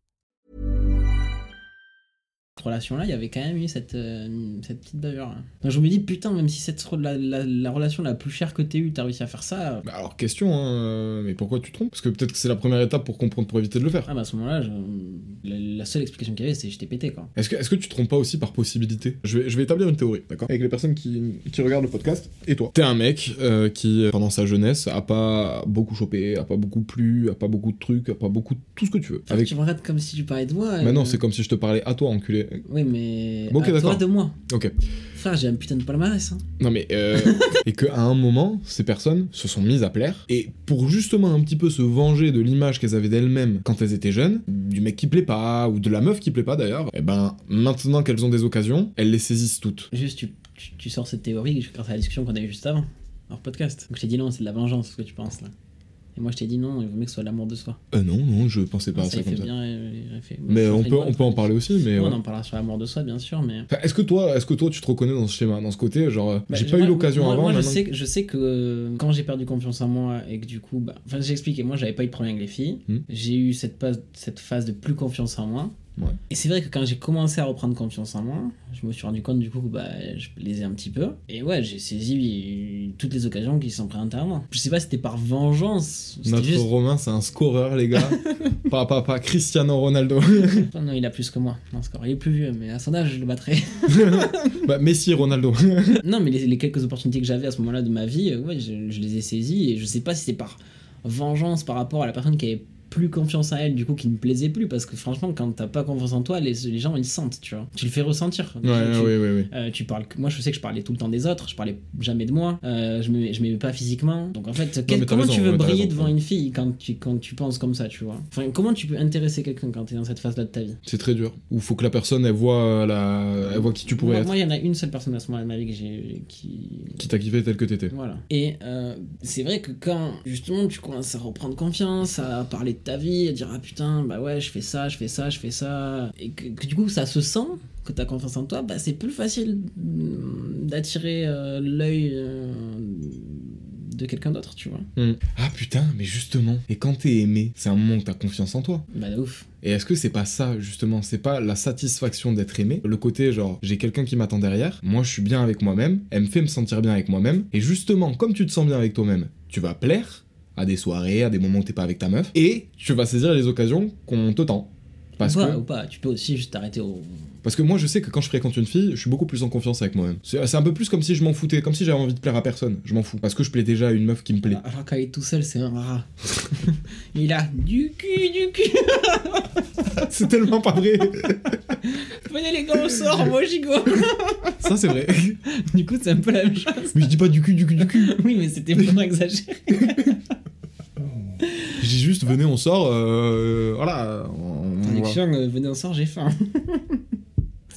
Relation-là, il y avait quand même eu cette, euh, cette petite bavure. là. Donc je me dis, putain, même si cette, la, la- la relation la plus chère que t'aies eue, t'as réussi à faire ça.
Bah alors, question, hein, euh, mais pourquoi tu te trompes? Parce que peut-être que c'est la première étape pour comprendre, pour éviter de le faire.
Ah bah à ce moment-là, je- la, la seule explication qu'il y avait, c'est j'étais pété quoi.
Est-ce que, est-ce que tu te trompes pas aussi par possibilité? Je vais, je vais établir une théorie, d'accord? Avec les personnes qui, qui regardent le podcast et toi. T'es un mec euh, qui, pendant sa jeunesse, a pas beaucoup chopé, a pas beaucoup plu, a pas beaucoup de trucs, a pas beaucoup de tout ce que tu veux. Avec...
Tu me regardes comme si tu parlais de moi.
Mais
euh,
non, c'est comme si je te parlais à toi, enculé.
Oui, mais.
Bon, ok,
à toi
d'accord.
de moi.
Ok.
Frère, j'ai un putain de palmarès. Hein.
Non mais euh, <laughs> et que à un moment ces personnes se sont mises à plaire et pour justement un petit peu se venger de l'image qu'elles avaient d'elles-mêmes quand elles étaient jeunes, du mec qui plaît pas ou de la meuf qui plaît pas d'ailleurs, et ben maintenant qu'elles ont des occasions, elles les saisissent toutes.
Juste, tu, tu, tu sors cette théorie grâce à la discussion qu'on a eue juste avant, hors podcast. Donc je t'ai dit non, c'est de la vengeance, ce que tu penses là. Et moi je t'ai dit non, il vaut mieux que ce soit l'amour de soi.
Euh non non, je pensais pas à
ça,
comme
fait
ça.
bien. euh, fait-
Mais
ça
on peut on peut en parler aussi mais
Ouais. On en parlera sur l'amour de soi, bien sûr, mais.
Enfin, est-ce que toi est-ce que toi tu te reconnais dans ce schéma, dans ce côté genre euh,
Bah,
j'ai pas eu l'occasion avant
Moi, je sais, que- je sais que euh, quand j'ai perdu confiance en moi et que du coup, bah, enfin, j'ai expliqué, moi, j'avais pas eu de problème avec les filles.
Hmm.
J'ai eu cette phase, cette phase de plus confiance en moi.
Ouais.
Et c'est vrai que quand j'ai commencé à reprendre confiance en moi, je me suis rendu compte du coup que bah, je plaisais un petit peu. Et ouais, j'ai saisi toutes les occasions qui sont présentées à moi. Je sais pas si c'était par vengeance.
Notre
juste.
Romain c'est un scoreur les gars. <laughs> pas, pas, pas Cristiano Ronaldo.
Non, il a plus que moi. Score. Il est plus vieux, mais à son âge, je le battrais. <laughs>
bah, Messi Ronaldo. <laughs>
non, mais les, les quelques opportunités que j'avais à ce moment-là de ma vie, ouais, je, je les ai saisies et je sais pas si c'est par vengeance par rapport à la personne qui avait plus confiance en elle, du coup, qui ne plaisait plus, parce que franchement, quand t'as pas confiance en toi, les, les gens ils sentent, tu vois. Tu le fais ressentir.
ouais,
Tu-
oui, oui, oui.
euh, tu parles, moi je sais que je parlais tout le temps des autres, je parlais jamais de moi, euh, je me, je m'aimais pas physiquement. Donc en fait, quel- comment
raison,
tu veux briller
raison,
devant
ouais.
une fille quand tu, quand tu penses comme ça, tu vois? Enfin, comment tu peux intéresser quelqu'un quand t'es dans cette phase-là de ta vie?
C'est très dur. Ou faut que la personne elle voit euh, la, elle voit qui tu pourrais
Moi,
être,
moi, il y en a une seule personne à ce moment-là de ma vie que j'ai, qui,
qui t'a kiffé tel que t'étais.
Voilà. Et euh, c'est vrai que quand justement tu commences à reprendre confiance, à parler ta vie, à dire ah putain, bah ouais, je fais ça, je fais ça, je fais ça, et que, que du coup ça se sent, que t'as confiance en toi, bah c'est plus facile d'attirer euh, l'œil euh, de quelqu'un d'autre, tu vois.
Hmm. Ah putain, mais justement, et quand t'es aimé, c'est un moment où t'as confiance en toi.
Bah ouf.
Et est-ce que c'est pas ça, justement, c'est pas la satisfaction d'être aimé, le côté genre, j'ai quelqu'un qui m'attend derrière, moi je suis bien avec moi-même, elle me fait me sentir bien avec moi-même, et justement, comme tu te sens bien avec toi-même, tu vas plaire à des soirées, à des moments où t'es pas avec ta meuf, et tu vas saisir les occasions qu'on te tend. Parce
ou, pas,
que,
ou pas, tu peux aussi juste t'arrêter au.
Parce que moi je sais que quand je fréquente une fille, je suis beaucoup plus en confiance avec moi-même. C'est un peu plus comme si je m'en foutais, comme si j'avais envie de plaire à personne. Je m'en fous. Parce que je plais déjà à une meuf qui me plaît.
Alors quand il est tout seul, c'est un rat. <laughs> il a du cul, du cul. <laughs>
c'est tellement pas vrai.
Venez les gars, on sort, moi gigot. <laughs>
Ça c'est vrai.
du coup, c'est un peu la même chose.
Mais je dis pas du cul, du cul, du cul.
Oui, mais c'était vraiment exagéré.
Je dis juste, venez, on sort. euh, voilà. on- on-
Traduction, euh, venez, on sort, j'ai faim.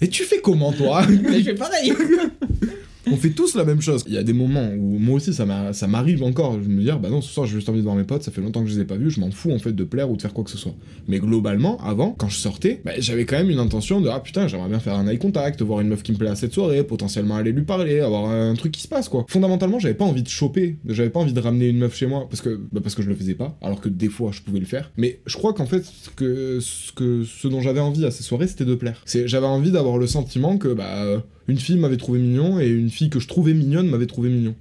Et tu fais comment, toi?
Mais <laughs> je fais pareil. <laughs>
On fait tous la même chose. Il y a des moments où moi aussi ça m'a- ça m'arrive encore. Je me dis, ah, bah non, ce soir j'ai juste envie de voir mes potes, ça fait longtemps que je les ai pas vus, je m'en fous en fait de plaire ou de faire quoi que ce soit. Mais globalement, avant, quand je sortais, bah, j'avais quand même une intention de, ah putain, j'aimerais bien faire un eye contact, voir une meuf qui me plaît à cette soirée, potentiellement aller lui parler, avoir un truc qui se passe quoi. Fondamentalement, j'avais pas envie de choper, j'avais pas envie de ramener une meuf chez moi parce que, bah, parce que je le faisais pas, alors que des fois je pouvais le faire. Mais je crois qu'en fait, ce que, ce que, ce dont j'avais envie à ces soirées, c'était de plaire. J'avais envie d'avoir le sentiment que, bah, euh, une fille m'avait trouvé mignon et une fille que je trouvais mignonne m'avait trouvé mignon.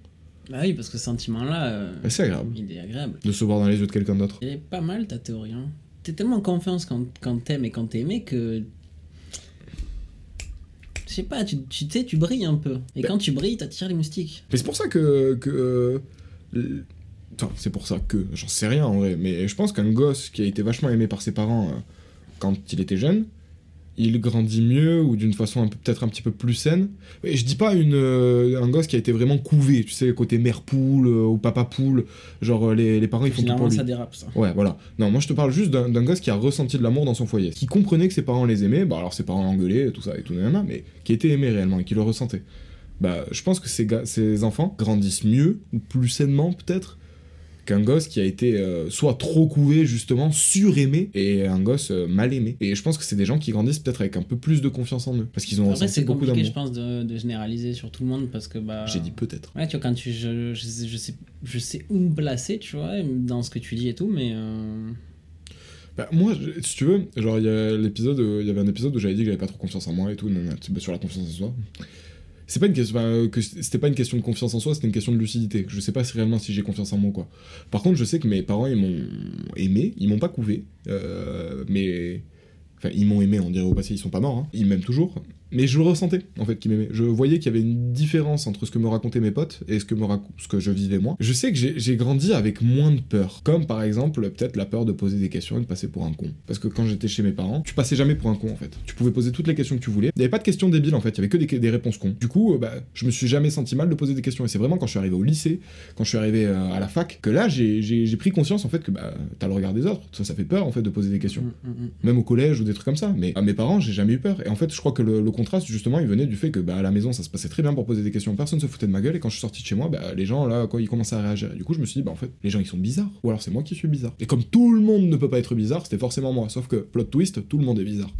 Bah oui, parce que ce sentiment-là, euh,
c'est agréable
il est agréable.
de se voir dans les yeux de quelqu'un d'autre.
Elle est pas mal ta théorie. Hein. T'es tellement en confiance quand, quand t'aimes et quand t'es aimé que. Je sais pas, tu, tu sais, tu brilles un peu. Et
Ben-
quand tu brilles, t'attires les moustiques.
Mais c'est pour ça que. que euh, Enfin, c'est pour ça que. J'en sais rien en vrai, mais je pense qu'un gosse qui a été vachement aimé par ses parents euh, quand il était jeune, il grandit mieux ou d'une façon peut-être un petit peu plus saine. Et je dis pas une, euh, un gosse qui a été vraiment couvé, tu sais, côté mère poule euh, ou papa poule, genre euh, les, les parents ils font tout pour lui.
ça dérape, ça.
Ouais, voilà. Non, moi je te parle juste d'un gosse qui a ressenti de l'amour dans son foyer, qui comprenait que ses parents les aimaient, bah alors ses parents l'engueulaient, tout ça et tout, nanana, mais qui était aimé réellement et qui le ressentait. Bah, je pense que ces, ces enfants grandissent mieux, ou plus sainement peut-être, qu'un gosse qui a été euh, soit trop couvé, justement, suraimé, et un gosse euh, mal aimé. Et je pense que c'est des gens qui grandissent peut-être avec un peu plus de confiance en eux, parce qu'ils ont
Après,
ressenti
c'est
beaucoup
compliqué,
d'amour.
je pense, de, de généraliser sur tout le monde parce que bah.
J'ai dit peut-être.
Ouais, tu vois, quand tu. Je, je, sais, je, sais, je sais où me placer, tu vois, dans ce que tu dis et tout, mais. euh,
Bah, moi, si tu veux, genre, il y a l'épisode, il y avait un épisode où j'avais dit que j'avais pas trop confiance en moi et tout, sur la confiance en soi. Euh, c'était pas une question de confiance en soi, c'était une question de lucidité. Je sais pas si réellement si j'ai confiance en moi quoi. Par contre, je sais que mes parents, ils m'ont aimé, ils m'ont pas couvé, euh, mais. Enfin, ils m'ont aimé, on dirait au passé, ils sont pas morts, hein. ils m'aiment toujours. Mais je le ressentais, en fait, qu'ils m'aimaient. Je voyais qu'il y avait une différence entre ce que me racontaient mes potes et ce que, me rac- ce que je vivais moi. Je sais que j'ai grandi avec moins de peur. Comme par exemple, peut-être la peur de poser des questions et de passer pour un con. Parce que quand j'étais chez mes parents, tu passais jamais pour un con, en fait. Tu pouvais poser toutes les questions que tu voulais. Il n'y avait pas de questions débiles, en fait. Il y avait que des, des réponses cons. Du coup, euh, bah, je me suis jamais senti mal de poser des questions. Et c'est vraiment quand je suis arrivé au lycée, quand je suis arrivé euh, à la fac, que là, j'ai pris conscience, en fait, que bah, t'as le regard des autres. Ça, ça fait peur, en fait, de poser des questions
Mm, mm, mm.
même au collège ou des trucs comme ça. Mais à mes parents, j'ai jamais eu peur. Et en fait, je crois que le, contraste, justement, il venait du fait que bah, à la maison, ça se passait très bien pour poser des questions. Personne se foutait de ma gueule. Et quand je suis sorti de chez moi, bah, les gens, là, quoi, ils commençaient à réagir. Et du coup, je me suis dit, bah, en fait, les gens, ils sont bizarres. Ou alors, c'est moi qui suis bizarre. Et comme tout le monde ne peut pas être bizarre, c'était forcément moi. Sauf que, plot twist, tout le monde est bizarre.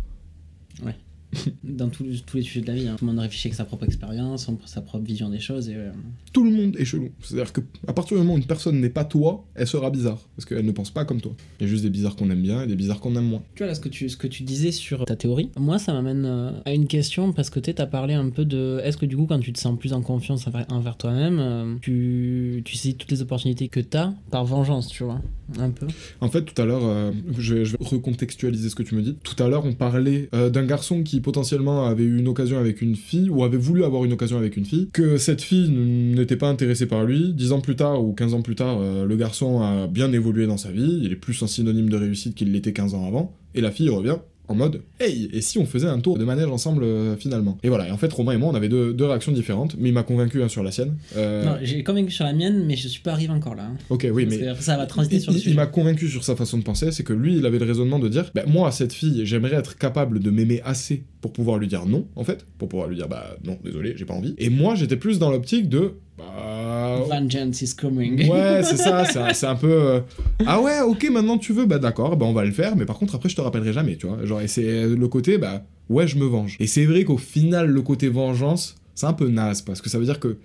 <laughs>
Dans tous tous les sujets de la vie, hein. tout le monde réfléchit avec sa propre expérience, sa propre vision des choses. Et, euh,
Tout le monde est chelou. C'est-à-dire que à partir du moment où une personne n'est pas toi, elle sera bizarre. Parce qu'elle ne pense pas comme toi. Il y a juste des bizarres qu'on aime bien et des bizarres qu'on aime moins.
Tu vois là ce que tu, ce que tu disais sur ta théorie, moi ça m'amène euh, à une question parce que tu as parlé un peu de est-ce que du coup quand tu te sens plus en confiance envers, toi-même, euh, tu, tu saisis toutes les opportunités que tu as par vengeance, tu vois, un peu?
En fait, tout à l'heure, je, vais, je vais recontextualiser ce que tu me dis. Tout à l'heure, on parlait d'un garçon qui potentiellement avait eu une occasion avec une fille, ou avait voulu avoir une occasion avec une fille, que cette fille n'était pas intéressée par lui. Dix ans plus tard, ou 15 ans plus tard, euh, le garçon a bien évolué dans sa vie, il est plus un synonyme de réussite qu'il l'était 15 ans avant, et la fille revient en mode Hey, et si on faisait un tour de manège ensemble euh, finalement? Et voilà, et en fait, Romain et moi, on avait deux, deux réactions différentes, mais il m'a convaincu hein, sur la sienne. Euh,
Non, j'ai convaincu sur la mienne, mais je suis pas arrivé encore là. hein.
ok, oui,
Parce
mais
que après, ça va transiter
il,
sur le
il- il m'a convaincu sur sa façon de penser, c'est que lui, il avait le raisonnement de dire, bah, moi, cette fille, j'aimerais être capable de m'aimer assez pour pouvoir lui dire non, en fait, pour pouvoir lui dire, bah non, désolé, j'ai pas envie. Et moi, j'étais plus dans l'optique de, bah...
Vengeance is coming.
Ouais, c'est ça, <laughs> c'est un, peu... euh, Ah ouais, ok, maintenant tu veux, bah d'accord, bah on va le faire, mais par contre, après, je te rappellerai jamais, tu vois. Genre, et c'est le côté, bah, ouais, je me venge. Et c'est vrai qu'au final, le côté vengeance, c'est un peu naze, parce que ça veut dire que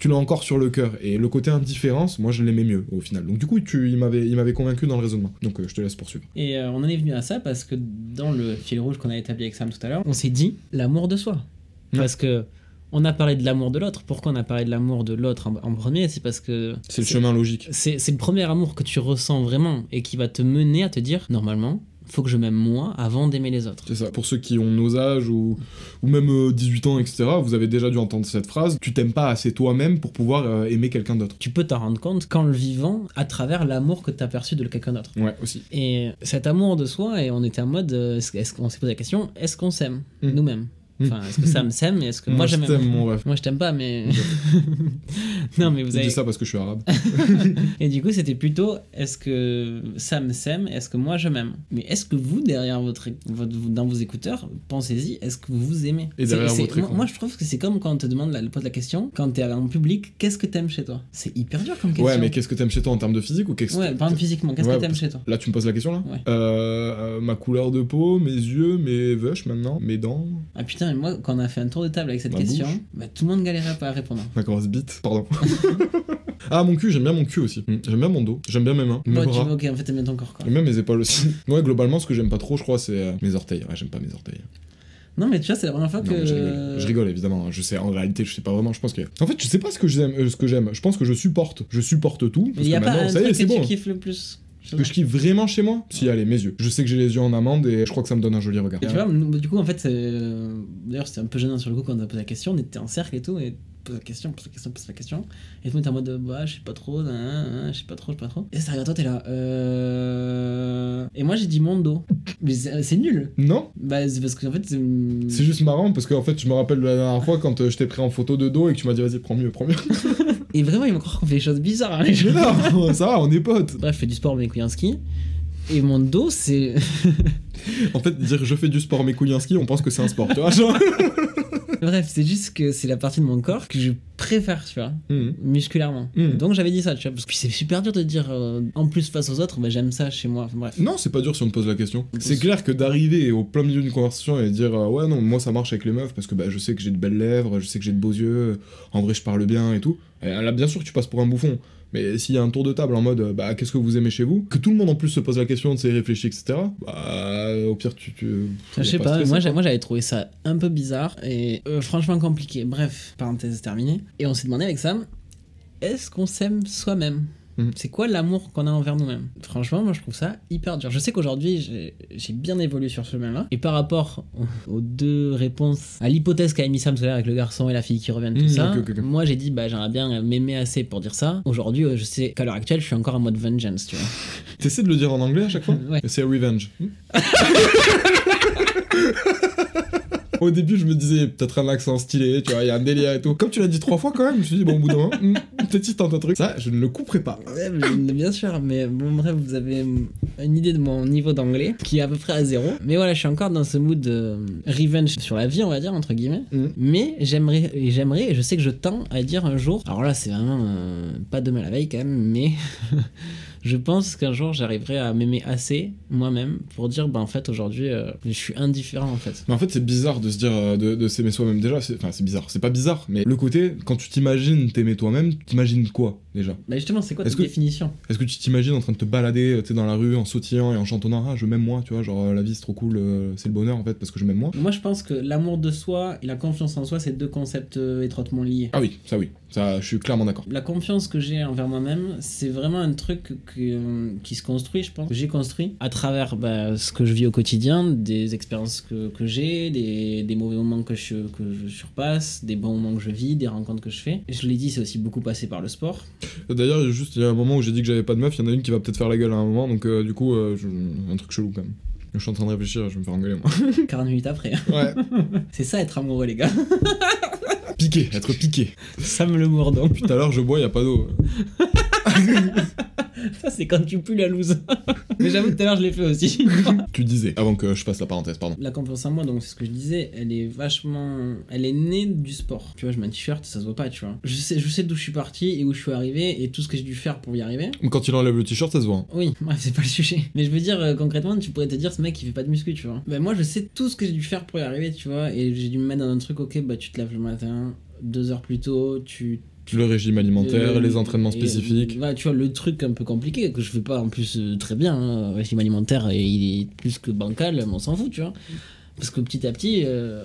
tu l'as encore sur le cœur. Et le côté indifférence, moi, je l'aimais mieux, au final. Donc du coup, tu, il m'avait convaincu dans le raisonnement. Donc euh, je te laisse poursuivre.
Et euh, on en est venu à ça parce que dans le fil rouge qu'on a établi avec Sam tout à l'heure, on s'est dit l'amour de soi.
Ouais.
Parce que on a parlé de l'amour de l'autre. Pourquoi on a parlé de l'amour de l'autre en, en premier? C'est parce que
C'est le chemin logique.
c'est le premier amour que tu ressens vraiment et qui va te mener à te dire normalement, faut que je m'aime moi avant d'aimer les autres.
C'est ça. Pour ceux qui ont nos âges ou, ou même euh, 18 ans, etc., vous avez déjà dû entendre cette phrase. Tu t'aimes pas assez toi-même pour pouvoir euh, aimer quelqu'un d'autre.
Tu peux t'en rendre compte qu'en le vivant à travers l'amour que tu as perçu de quelqu'un d'autre.
Ouais, aussi.
Et cet amour de soi, et on était en mode, euh, est-ce qu'on s'est posé la question, est-ce qu'on s'aime
Mm.
nous-mêmes? Enfin, est-ce que Sam <laughs> s'aime et est-ce que moi,
Moi, je
j'aime
t'aime, <laughs> mon ref.
Moi je t'aime pas, mais. <laughs> non, mais vous
Je
avez.
dis ça parce que je suis arabe.
Et du coup, c'était plutôt est-ce que Sam s'aime Est-ce que moi je m'aime? Mais est-ce que vous, derrière votre, votre- dans vos écouteurs, pensez-y, est-ce que vous vous aimez?
Et derrière votre
moi,
écran.
moi, je trouve que c'est comme quand on te demande, la, pose la question, quand t'es en public, qu'est-ce que t'aimes chez toi? C'est hyper dur comme question.
Ouais, mais qu'est-ce que t'aimes chez toi en termes de physique ou qu'est-ce
Ouais, par exemple, physiquement, qu'est-ce
Ouais,
que t'aimes chez toi?
Là, tu me poses la question là
Ouais.
Euh, euh, Ma couleur de peau, mes yeux, mes veuches maintenant, mes dents,
Ah putain, moi, quand on a fait un tour de table avec cette question, bah, tout le monde galérait pas à répondre.
ma grosse bite, pardon. <laughs> ah, mon cul, j'aime bien mon cul aussi. Mm. J'aime bien mon dos, j'aime bien mes mains, mes
Bon, tu
bras.
vois, ok, en fait, t'aimes bien ton corps, quoi.
Et même mes épaules aussi. <laughs> Ouais, globalement, ce que j'aime pas trop, je crois, c'est euh, mes orteils. Ouais, j'aime pas mes orteils.
Non, mais tu vois, c'est la première fois que.
je rigole. Je rigole, évidemment. Je sais, en réalité, je sais pas vraiment. Je pense que. En fait, je sais pas ce que j'aime. euh, ce que j'aime. Je pense que je supporte. Je supporte tout.
Mais
Parce
il y a
que
pas un
ça
truc que
bon.
tu kiffes le plus
que je kiffe vraiment chez moi Si, allez, mes yeux. Je sais que j'ai les yeux en amande et je crois que ça me donne un joli regard.
Tu vois, nous, du coup, en fait, euh, d'ailleurs, c'était un peu gênant sur le coup quand on a posé la question. On était en cercle et tout, et pose la question, pose la question, pose la question. Et tout le monde était en mode, bah, je sais pas trop, je sais pas trop, je sais pas trop. Et ça regarde toi, t'es là, euh. Et moi, j'ai dit mon dos. Mais c'est c'est nul.
Non
Bah, c'est parce qu'en fait, c'est.
C'est juste marrant parce qu'en fait, je me rappelle la dernière fois quand euh, je t'ai pris en photo de dos et que tu m'as dit vas-y, prends mieux, prends mieux. <laughs>
Et vraiment, ils vont croire qu'on fait des choses bizarres. hein, les gens.
Mais non, <laughs> ça va, on est potes.
Bref, je fais du sport, mais couilles en ski. Et mon dos, c'est.
En fait, dire je fais du sport mes couilles en ski, on pense que c'est un sport, tu vois. Genre. <laughs>
Bref, c'est juste que c'est la partie de mon corps que je préfère, tu vois.
Mhm.
musculairement.
Mhm.
Donc j'avais dit ça, tu vois, parce que c'est super dur de dire euh, en plus face aux autres, bah, j'aime ça chez moi. Enfin, bref.
Non, c'est pas dur si on te pose la question. C'est clair que d'arriver au plein milieu d'une conversation et dire euh, ouais non moi ça marche avec les meufs parce que bah, je sais que j'ai de belles lèvres, je sais que j'ai de beaux yeux, en vrai je parle bien et tout. Et là bien sûr tu passes pour un bouffon, Mais s'il y a un tour de table en mode, bah, qu'est-ce que vous aimez chez vous? Que tout le monde en plus se pose la question, tu sais, réfléchit, etc. Bah, au pire, tu. tu
Je sais pas, moi j'avais trouvé ça un peu bizarre et euh, franchement compliqué. Bref, parenthèse terminée. Et on s'est demandé avec Sam, est-ce qu'on s'aime soi-même?
Mhm.
C'est quoi l'amour qu'on a envers nous-mêmes? Franchement, moi je trouve ça hyper dur. Je sais qu'aujourd'hui j'ai- bien évolué sur ce chemin-là. Et par rapport <laughs> aux- deux réponses, à l'hypothèse qu'a émis Sam tout à l'heure avec le garçon et la fille qui reviennent, tout
Mhm,
ça, moi j'ai dit bah j'aimerais bien m'aimer assez pour dire ça. Aujourd'hui, euh, je sais qu'à l'heure actuelle, je suis encore en mode vengeance, tu vois.
T'essaies de le dire en anglais à chaque fois? <laughs>
Ouais.
C'est revenge. <laughs> Au début, je me disais peut-être un accent stylé, tu vois, il y a un délire et tout. Comme tu l'as dit trois fois quand même, je me suis dit, bon, au bout d'un moment, hmm, peut-être tente un truc. Ça, je ne le couperai pas.
Ouais, bien sûr, mais bon, bref, vous avez une idée de mon niveau d'anglais qui est à peu près à zéro. Mais voilà, je suis encore dans ce mood de revenge sur la vie, on va dire, entre guillemets.
Mhm.
Mais j'aimerais, et j'aimerais, et je sais que je tends à dire un jour, alors là, c'est vraiment euh, pas demain la veille quand même, mais <laughs> je pense qu'un jour j'arriverai à m'aimer assez moi-même pour dire, bah en fait, aujourd'hui, euh, je suis indifférent en fait.
Mais en fait, c'est bizarre de se dire, euh, de, de s'aimer soi-même déjà. Enfin, c'est bizarre. C'est pas bizarre, mais le côté, quand tu t'imagines t'aimer toi-même, t'imagines quoi? Déjà
Bah justement, c'est quoi ta définition?
Est-ce que tu t'imagines en train de te balader euh, tu sais, dans la rue en sautillant et en chantonnant Ah, je m'aime moi, tu vois, genre euh, la vie c'est trop cool, euh, c'est le bonheur en fait parce que je m'aime moi
Moi, je pense que l'amour de soi et la confiance en soi, c'est deux concepts euh, étroitement liés.
Ah oui, ça oui, ça je suis clairement d'accord.
La confiance que j'ai envers moi-même, c'est vraiment un truc que- euh, qui se construit, je pense. que J'ai construit à travers bah, ce que je vis au quotidien, des expériences que, que j'ai, des, des mauvais moments que je, que je surpasse, des bons moments que je vis, des rencontres que je fais. Je l'ai dit, c'est aussi beaucoup passé par le sport.
D'ailleurs, juste il y a un moment où j'ai dit que j'avais pas de meuf, il y en a une qui va peut-être faire la gueule à un moment, donc euh, du coup, euh, je- un truc chelou quand même. Je suis en train de réfléchir, je vais me faire engueuler moi. <laughs>
40 minutes après.
Ouais. <laughs>
c'est ça être amoureux, les gars.
piqué, être piqué.
Sam le Mourdon.
Tout à l'heure, je bois, y a pas d'eau. <laughs> <laughs>
Ça, c'est quand tu pues la loose. Mais j'avoue, tout à l'heure, je l'ai fait aussi. <laughs>
tu disais, avant que je fasse la parenthèse, pardon.
La confiance en moi, donc c'est ce que je disais, elle est vachement. Elle est née du sport. Tu vois, je mets un t-shirt, ça se voit pas, tu vois. Je sais, je sais d'où je suis parti et où je suis arrivé et tout ce que j'ai dû faire pour y arriver.
Mais Quand il enlève le t-shirt, ça se voit. hein.
Oui, <laughs> bref, c'est pas le sujet. Mais je veux dire, euh, concrètement, tu pourrais te dire, ce mec, il fait pas de muscu, tu vois. Ben, moi, je sais tout ce que j'ai dû faire pour y arriver, tu vois. Et j'ai dû me mettre dans un truc, ok, bah, tu te lèves le matin, deux heures plus tôt, tu.
Le régime alimentaire,
Euh,
les entraînements spécifiques.
ouais, tu vois, le truc un peu compliqué, que je fais pas en plus euh, très bien, hein, régime alimentaire, il est plus que bancal, mais on s'en fout, tu vois. Parce que petit à petit, euh,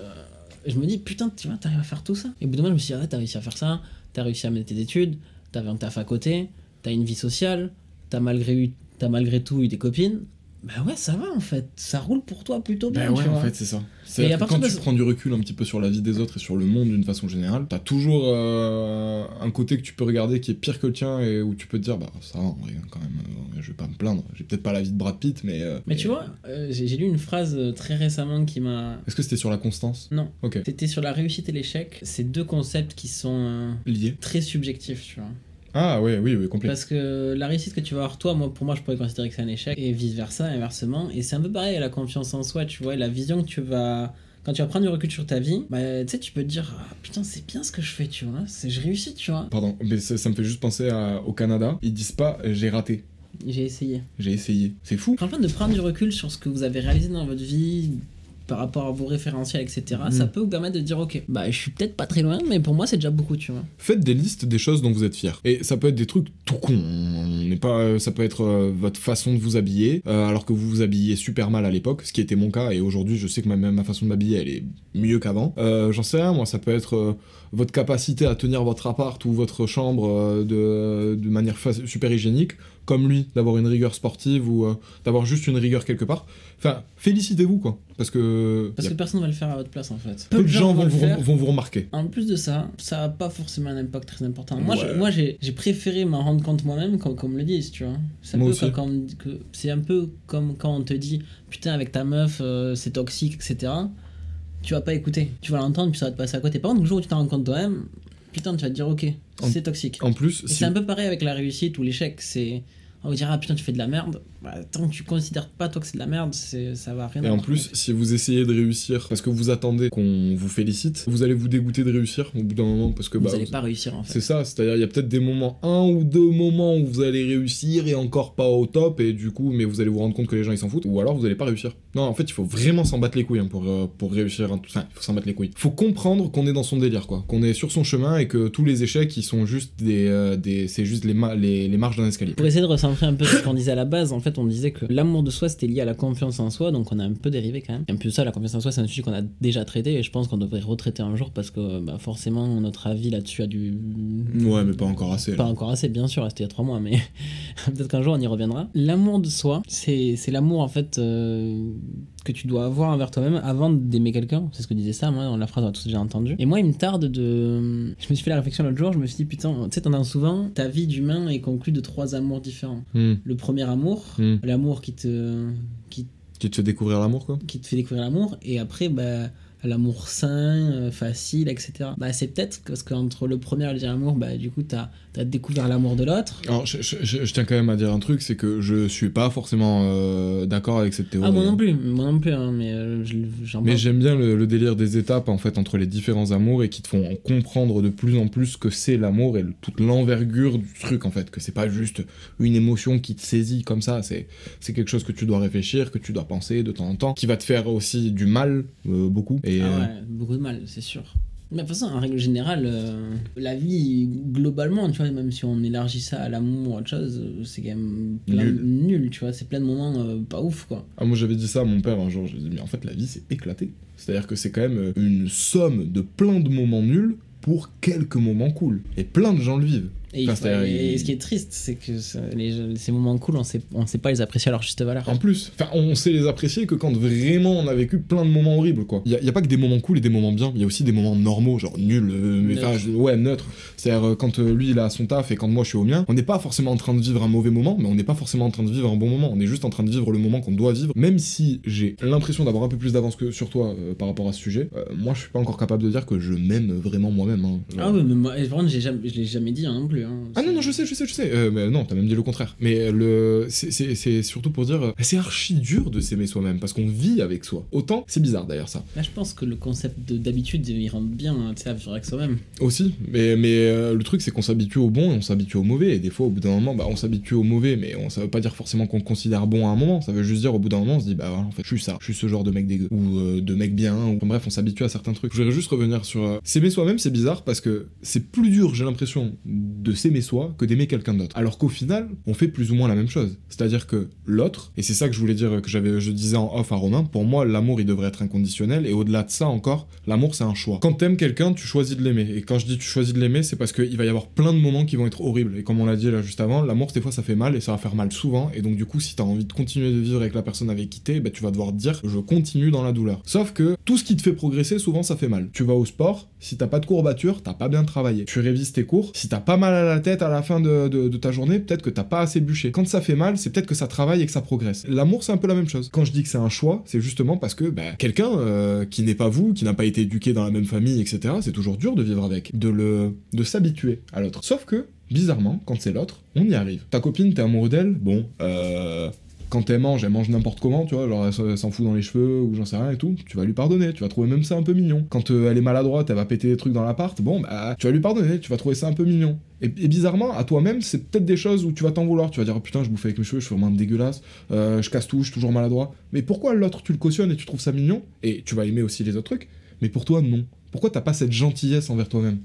je me dis, putain, tu vois, t'arrives à faire tout ça. Et au bout d'un moment, je me suis dit, ah, t'as réussi à faire ça, t'as réussi à mettre tes études, t'avais un taf à côté, t'as une vie sociale, t'as malgré, eu, malgré tout eu des copines. Bah ouais, ça va en fait, ça roule pour toi plutôt bien.
Bah ouais,
tu
en fait, c'est ça. C'est quand
de
tu prends du recul un petit peu sur la vie des autres et sur le monde d'une façon générale, t'as toujours euh, un côté que tu peux regarder qui est pire que le tien et où tu peux te dire, bah ça va, quand même, euh, je vais pas me plaindre. J'ai peut-être pas la vie de Brad Pitt, mais. euh,
Mais tu vois, j'ai lu une phrase très récemment qui m'a.
Est-ce que c'était sur la constance?
Non,
Ok.
c'était sur la réussite et l'échec. C'est deux concepts qui sont euh,
Lié.
très subjectifs, tu vois.
Ah ouais, oui, oui, complet.
Parce que la réussite que tu vas avoir toi, moi, pour moi, je pourrais considérer que c'est un échec, et vice versa, inversement. Et c'est un peu pareil, la confiance en soi, tu vois, et la vision que tu vas. Quand tu vas prendre du recul sur ta vie, bah, tu sais, tu peux te dire, ah, putain, c'est bien ce que je fais, tu vois, c'est je réussis, tu vois.
Pardon, mais ça, ça me fait juste penser à- au Canada. Ils disent pas j'ai raté,
J'ai essayé.
j'ai essayé. C'est fou.
Franchement, de prendre du recul sur ce que vous avez réalisé dans votre vie, par rapport à vos référentiels, etc.,
Mm.
ça peut vous permettre de dire, ok, bah, je suis peut-être pas très loin, mais pour moi, c'est déjà beaucoup, tu vois.
Faites des listes des choses dont vous êtes fiers. Et ça peut être des trucs tout cons. On n'est pas, ça peut être euh, votre façon de vous habiller, euh, alors que vous vous habillez super mal à l'époque, ce qui était mon cas. Et aujourd'hui, je sais que ma, ma façon de m'habiller, elle est mieux qu'avant. Euh, J'en sais rien, moi, ça peut être euh, votre capacité à tenir votre appart ou votre chambre euh, de, de manière super hygiénique, comme lui, d'avoir une rigueur sportive ou d'avoir juste une rigueur quelque part. Enfin, félicitez-vous, quoi. Parce que,
Parce
a
que personne va le faire à votre place, en fait.
peu de gens vont, vous,
faire.
vont vous remarquer.
En plus de ça, ça n'a pas forcément un impact très important. Moi,
Ouais.
j'ai préféré m'en rendre compte moi-même qu'on qu'on me le dise, tu vois. C'est un, peu comme quand on un peu comme quand te dit putain, avec ta meuf, c'est toxique, etc. Tu vas pas écouter. Tu vas l'entendre, puis ça va te passer à côté. Par contre, le jour où tu t'en rends compte toi-même, putain, tu vas te dire ok, c'est toxique.
En plus, si
c'est un peu pareil avec la réussite ou l'échec. C'est. On va dire, ah putain, tu fais de la merde. Bah, tant que tu considères pas toi que c'est de la merde, c'est, ça va rien
Et en plus, si vous essayez de réussir parce que vous attendez qu'on vous félicite, vous allez vous dégoûter de réussir au bout d'un moment parce que
vous
bah,
allez
vous-
pas réussir en fait.
c'est ça, c'est-à-dire il y a peut-être des moments, un ou deux moments où vous allez réussir et encore pas au top et du coup, mais vous allez vous rendre compte que les gens ils s'en foutent ou alors vous allez pas réussir. Non, en fait, il faut vraiment s'en battre les couilles hein, pour, euh, pour réussir. Enfin, il faut s'en battre les couilles. Faut comprendre qu'on est dans son délire quoi, qu'on est sur son chemin et que tous les échecs ils sont juste des, euh, des c'est juste les, ma- les, les marches d'un escalier.
Pour essayer de recentrer un peu ce qu'on disait à la base, en fait, on disait que l'amour de soi c'était lié à la confiance en soi, donc on a un peu dérivé quand même. Et en plus ça, la confiance en soi, c'est un sujet qu'on a déjà traité et je pense qu'on devrait retraiter un jour parce que bah, forcément notre avis là-dessus a dû.
Ouais, mais pas encore assez. là.
Pas encore assez, bien sûr, c'était il y a trois mois, mais <laughs> peut-être qu'un jour on y reviendra. L'amour de soi, c'est c'est l'amour en fait euh, que tu dois avoir envers toi-même avant d'aimer quelqu'un. C'est ce que disait ça, moi, dans la phrase on a tous déjà entendu. Et moi, il me tarde de. Je me suis fait la réflexion l'autre jour, je me suis dit, putain, tu sais, t'entends souvent, ta vie d'humain est conclue de trois amours différents.
Hmm.
Le premier amour,
Hmm.
l'amour qui te, qui,
Qui te fait découvrir l'amour quoi
qui te fait découvrir l'amour, et après, bah, l'amour sain, euh, facile, etc. Bah, c'est peut-être parce qu'entre le premier et le deuxième amour, bah, du coup, t'as as découvert l'amour de l'autre.
Alors, je, je- je- je tiens quand même à dire un truc, c'est que je suis pas forcément euh, d'accord avec cette théorie.
Ah, moi non plus, moi non plus, hein, mais euh,
Mais j'aime bien le, le délire des étapes en fait entre les différents amours et qui te font comprendre de plus en plus ce que c'est l'amour et le- toute l'envergure du truc en fait, que c'est pas juste une émotion qui te saisit comme ça, c'est c'est quelque chose que tu dois réfléchir, que tu dois penser de temps en temps, qui va te faire aussi du mal euh, beaucoup. Et
Ah
euh,
ouais, beaucoup de mal, c'est sûr. Mais de toute façon, en règle générale, euh, la vie, globalement, tu vois, même si on élargit ça à l'amour ou autre chose, c'est quand même plein
Nul.
nul, tu vois, c'est plein de moments euh, pas ouf, quoi.
Ah, moi j'avais dit ça à mon père un jour, j'ai dit mais en fait la vie c'est éclaté. C'est-à-dire que c'est quand même une somme de plein de moments nuls pour quelques moments cool. Et plein de gens le vivent.
Et,
Enfin,
faut- ce qui est triste, c'est que ça- les, ces moments cool, on sait, on sait pas les apprécier à leur juste valeur.
En plus, enfin, on sait les apprécier que quand vraiment on a vécu plein de moments horribles, quoi. Il y, a- y a pas que des moments cool et des moments bien, il y a aussi des moments normaux, genre nuls, euh, mais
Neutre.
ouais, neutres. C'est-à-dire, euh, quand euh, lui il a son taf et quand moi je suis au mien, on n'est pas forcément en train de vivre un mauvais moment, mais on n'est pas forcément en train de vivre un bon moment. On est juste en train de vivre le moment qu'on doit vivre. Même si j'ai l'impression d'avoir un peu plus d'avance que sur toi euh, par rapport à ce sujet, moi je suis pas encore capable de dire que je m'aime vraiment moi-même. hein.
Ah oui, mais moi, j'ai jamais- je l'ai jamais dit hein, non plus. Hein.
Ah non, non, je sais, je sais, je sais. Euh, mais non, t'as même dit le contraire. Mais le, c'est- surtout pour dire, euh, c'est archi dur de s'aimer soi-même parce qu'on vit avec soi. Autant, c'est bizarre d'ailleurs ça.
Là, je pense que le concept de- d'habitude, il rentre bien, hein, tu sais, à vivre avec soi-même.
Aussi, mais, mais euh, le truc c'est qu'on s'habitue au bon et on s'habitue au mauvais. Et des fois, au bout d'un moment, bah, on s'habitue au mauvais, mais on, ça veut pas dire forcément qu'on considère bon à un moment. Ça veut juste dire au bout d'un moment, on se dit, bah voilà, en fait, je suis ça, je suis ce genre de mec dégueu ou euh, de mec bien. Ou enfin, bref, on s'habitue à certains trucs. Je voudrais juste revenir sur s'aimer soi-même, c'est bizarre parce que c'est plus dur, j'ai l'impression, de s'aimer soi que d'aimer quelqu'un d'autre. Alors qu'au final, on fait plus ou moins la même chose. C'est-à-dire que l'autre, et c'est ça que je voulais dire, que j'avais, je disais en off à Romain, pour moi, l'amour, il devrait être inconditionnel, et au-delà de ça encore, l'amour, c'est un choix. Quand t'aimes quelqu'un, tu choisis de l'aimer. Et quand je dis tu choisis de l'aimer, c'est parce qu'il va y avoir plein de moments qui vont être horribles. Et comme on l'a dit là juste avant, l'amour, des fois, ça fait mal, et ça va faire mal souvent, et donc du coup, si t'as envie de continuer de vivre avec la personne avec qui t'es, bah, tu vas devoir dire, je continue dans la douleur. Sauf que tout ce qui te fait progresser, souvent, ça fait mal. Tu vas au sport, si t'as pas de courbature, t'as pas bien travaillé. Tu révises tes cours, si t'as pas mal à la tête à la fin de, ta journée, peut-être que t'as pas assez bûché. Quand ça fait mal, c'est peut-être que ça travaille et que ça progresse. L'amour, c'est un peu la même chose. Quand je dis que c'est un choix, c'est justement parce que bah, quelqu'un euh, qui n'est pas vous, qui n'a pas été éduqué dans la même famille, etc., c'est toujours dur de vivre avec, de le, de s'habituer à l'autre. Sauf que bizarrement, quand c'est l'autre, on y arrive. Ta copine, t'es amoureux d'elle, bon, euh, quand elle mange, elle mange n'importe comment, tu vois, genre elle s'en fout dans les cheveux ou j'en sais rien et tout, tu vas lui pardonner, tu vas trouver même ça un peu mignon. Quand euh, elle est maladroite, elle va péter des trucs dans l'appart, bon, bah, tu vas lui pardonner, tu vas trouver ça un peu mignon. Et, et bizarrement, à toi-même, c'est peut-être des choses où tu vas t'en vouloir, tu vas dire, oh, putain, je bouffe avec mes cheveux, je suis vraiment dégueulasse, euh, je casse tout, je suis toujours maladroit. Mais pourquoi l'autre, tu le cautionnes et tu trouves ça mignon, et tu vas aimer aussi les autres trucs, mais pour toi, non. Pourquoi t'as pas cette gentillesse envers toi-même?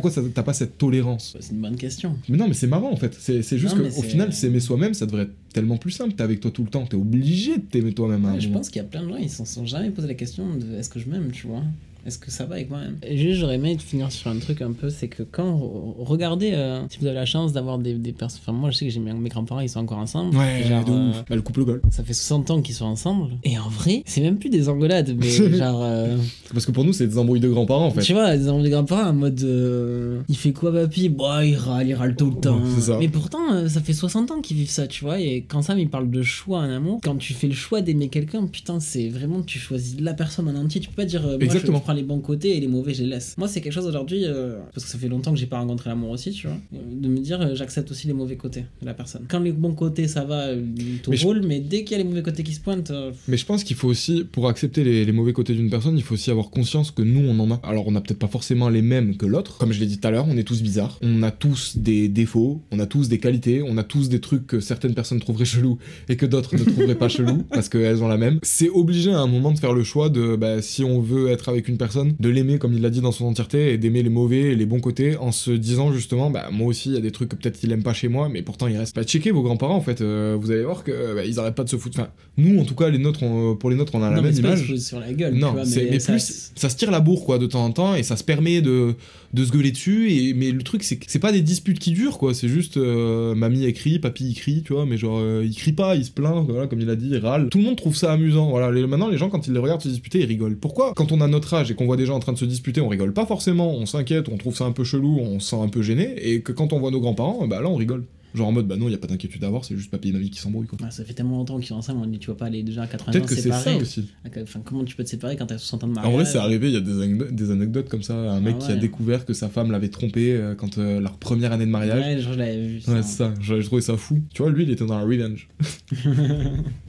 Pourquoi t'as pas cette tolérance
C'est une bonne question.
mais non, mais c'est marrant en fait. C'est juste qu'au final, s'aimer soi-même, ça devrait être tellement plus simple. T'es avec toi tout le temps, t'es obligé de t'aimer toi-même
Ouais, je pense qu'il y a plein de gens, ils s'en sont jamais posé la question de est-ce que je m'aime, tu vois? Est-ce que ça va avec moi-même? Et Juste, j'aurais aimé finir sur un truc un peu, c'est que quand. re- Regardez, euh, si vous avez la chance d'avoir des, des personnes. Enfin, moi, je sais que j'ai mes, mes grands-parents, ils sont encore ensemble.
Ouais,
Genre,
de
euh.
Bah, le couple goal.
ça fait 60 ans qu'ils sont ensemble. Et en vrai, c'est même plus des engueulades, mais <laughs> genre. euh,
Parce que pour nous, c'est des embrouilles de grands-parents en fait.
Tu vois, des enfants de grands-parents en mode. euh, il fait quoi, papy Bah, il râle, il râle tout le temps.
c'est ça.
Mais pourtant, euh, ça fait 60 ans qu'ils vivent ça, tu vois. Et quand Sam, il parle de choix en amour, quand tu fais le choix d'aimer quelqu'un, putain, c'est vraiment. Tu choisis la personne en entier. Tu peux pas dire. euh, moi, je-
Exactement.
je prends les bons côtés et les mauvais, je les laisse. Moi, c'est quelque chose aujourd'hui, euh, parce que ça fait longtemps que j'ai pas rencontré l'amour aussi, tu vois, de me dire, euh, j'accepte aussi les mauvais côtés de la personne. Quand les bons côtés, ça va, euh, tout
Mais je-
roule, mais dès qu'il y a les mauvais côtés qui se pointent, euh,
Mais je pense qu'il faut aussi, pour accepter les, les mauvais côtés d'une personne, il faut aussi avoir conscience que nous, on en a. Alors, on n'a peut-être pas forcément les mêmes que l'autre. Comme je l'ai dit tout à l'heure, on est tous bizarres. On a tous des défauts, on a tous des qualités, on a tous des trucs que certaines personnes trouveraient chelous et que d'autres ne trouveraient pas chelous <laughs> parce qu'elles ont la même. C'est obligé à un moment de faire le choix de, bah, si on veut être avec une personne, de l'aimer comme il l'a dit dans son entièreté et d'aimer les mauvais et les bons côtés en se disant justement, bah, moi aussi, il y a des trucs que peut-être il aime pas chez moi, mais pourtant il reste. Bah, checker vos grands-parents en fait, euh, vous allez voir que bah, ils arrêtent pas de se foutre. Enfin, nous en tout cas, les nôtres, on- pour les nôtres, on a la
non,
même image.
sur la gueule, tu
Non,
vois,
mais,
ça-
plus ça se tire la bourre quoi de temps en temps et ça se permet de, de se gueuler dessus et mais le truc c'est que c'est pas des disputes qui durent quoi, c'est juste euh, mamie écrit, papy il crie, tu vois, mais genre euh, il crie pas, il se plaint, voilà, comme il a dit, il râle. Tout le monde trouve ça amusant. Voilà, les- maintenant les gens quand ils les regardent se disputer, ils rigolent. Pourquoi? Quand on a notre âge et qu'on voit des gens en train de se disputer, on rigole pas forcément, on s'inquiète, on trouve ça un peu chelou, on se sent un peu gêné et que quand on voit nos grands-parents, bah là on rigole. Genre en mode bah non, il y a pas d'inquiétude à avoir, c'est juste papy et mamie qui s'embrouillent quoi.
Ah, ça fait tellement longtemps qu'ils sont ensemble, on dit tu vas pas aller déjà à 80 ans
Peut-être que c'est ça aussi.
Enfin, comment tu peux te séparer quand t'as 60 ans de mariage
En vrai, c'est arrivé, il y a des, anecdotes- des anecdotes comme ça. Un mec
Ah
qui a
ouais.
découvert que sa femme l'avait trompé euh, quand euh, leur première année de mariage.
Ouais, genre, je l'avais vu.
Ouais,
ça.
c'est ça, j'ai trouvé ça fou. Tu vois, lui, il était dans la revenge. <laughs>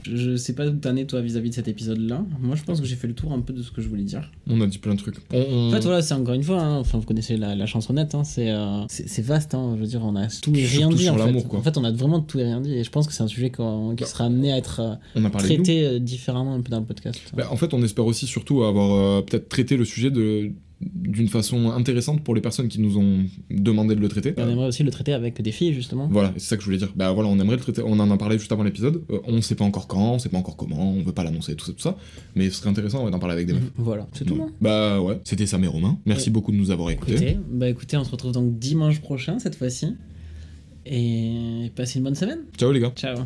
Je sais pas où t'en es toi vis-à-vis de cet épisode-là. Moi, je pense que j'ai fait le tour un peu de ce que je voulais dire.
On a dit plein de trucs. On, on-
En fait, voilà, c'est encore une fois, hein, enfin, vous connaissez la, la chansonnette, hein, c'est euh, c'est vaste, hein, je veux dire, on a tout et rien dit. En, fait.
l'amour, quoi.
en fait, on a vraiment tout et rien dit, et je pense que c'est un sujet qui
Bah,
sera amené à être euh, traité euh, différemment un peu dans le podcast.
Bah, en fait, on espère aussi surtout avoir euh, peut-être traité le sujet de d'une façon intéressante pour les personnes qui nous ont demandé de le traiter.
Et on aimerait aussi le traiter avec des filles, justement.
Voilà, c'est ça que je voulais dire. Bah voilà, on aimerait le traiter. On en a parlé juste avant l'épisode. Euh, on sait pas encore quand, on sait pas encore comment, on veut pas l'annoncer, tout ça, tout ça. Mais ce serait intéressant ouais, d'en parler avec des meufs.
Voilà, c'est tout.
Ouais.
hein.
Bah ouais, c'était Sam et Romain. Merci
Ouais.
beaucoup de nous avoir écoutés.
Écoutez, bah écoutez, on se retrouve donc dimanche prochain cette fois-ci. Et passez une bonne semaine.
Ciao les gars.
Ciao.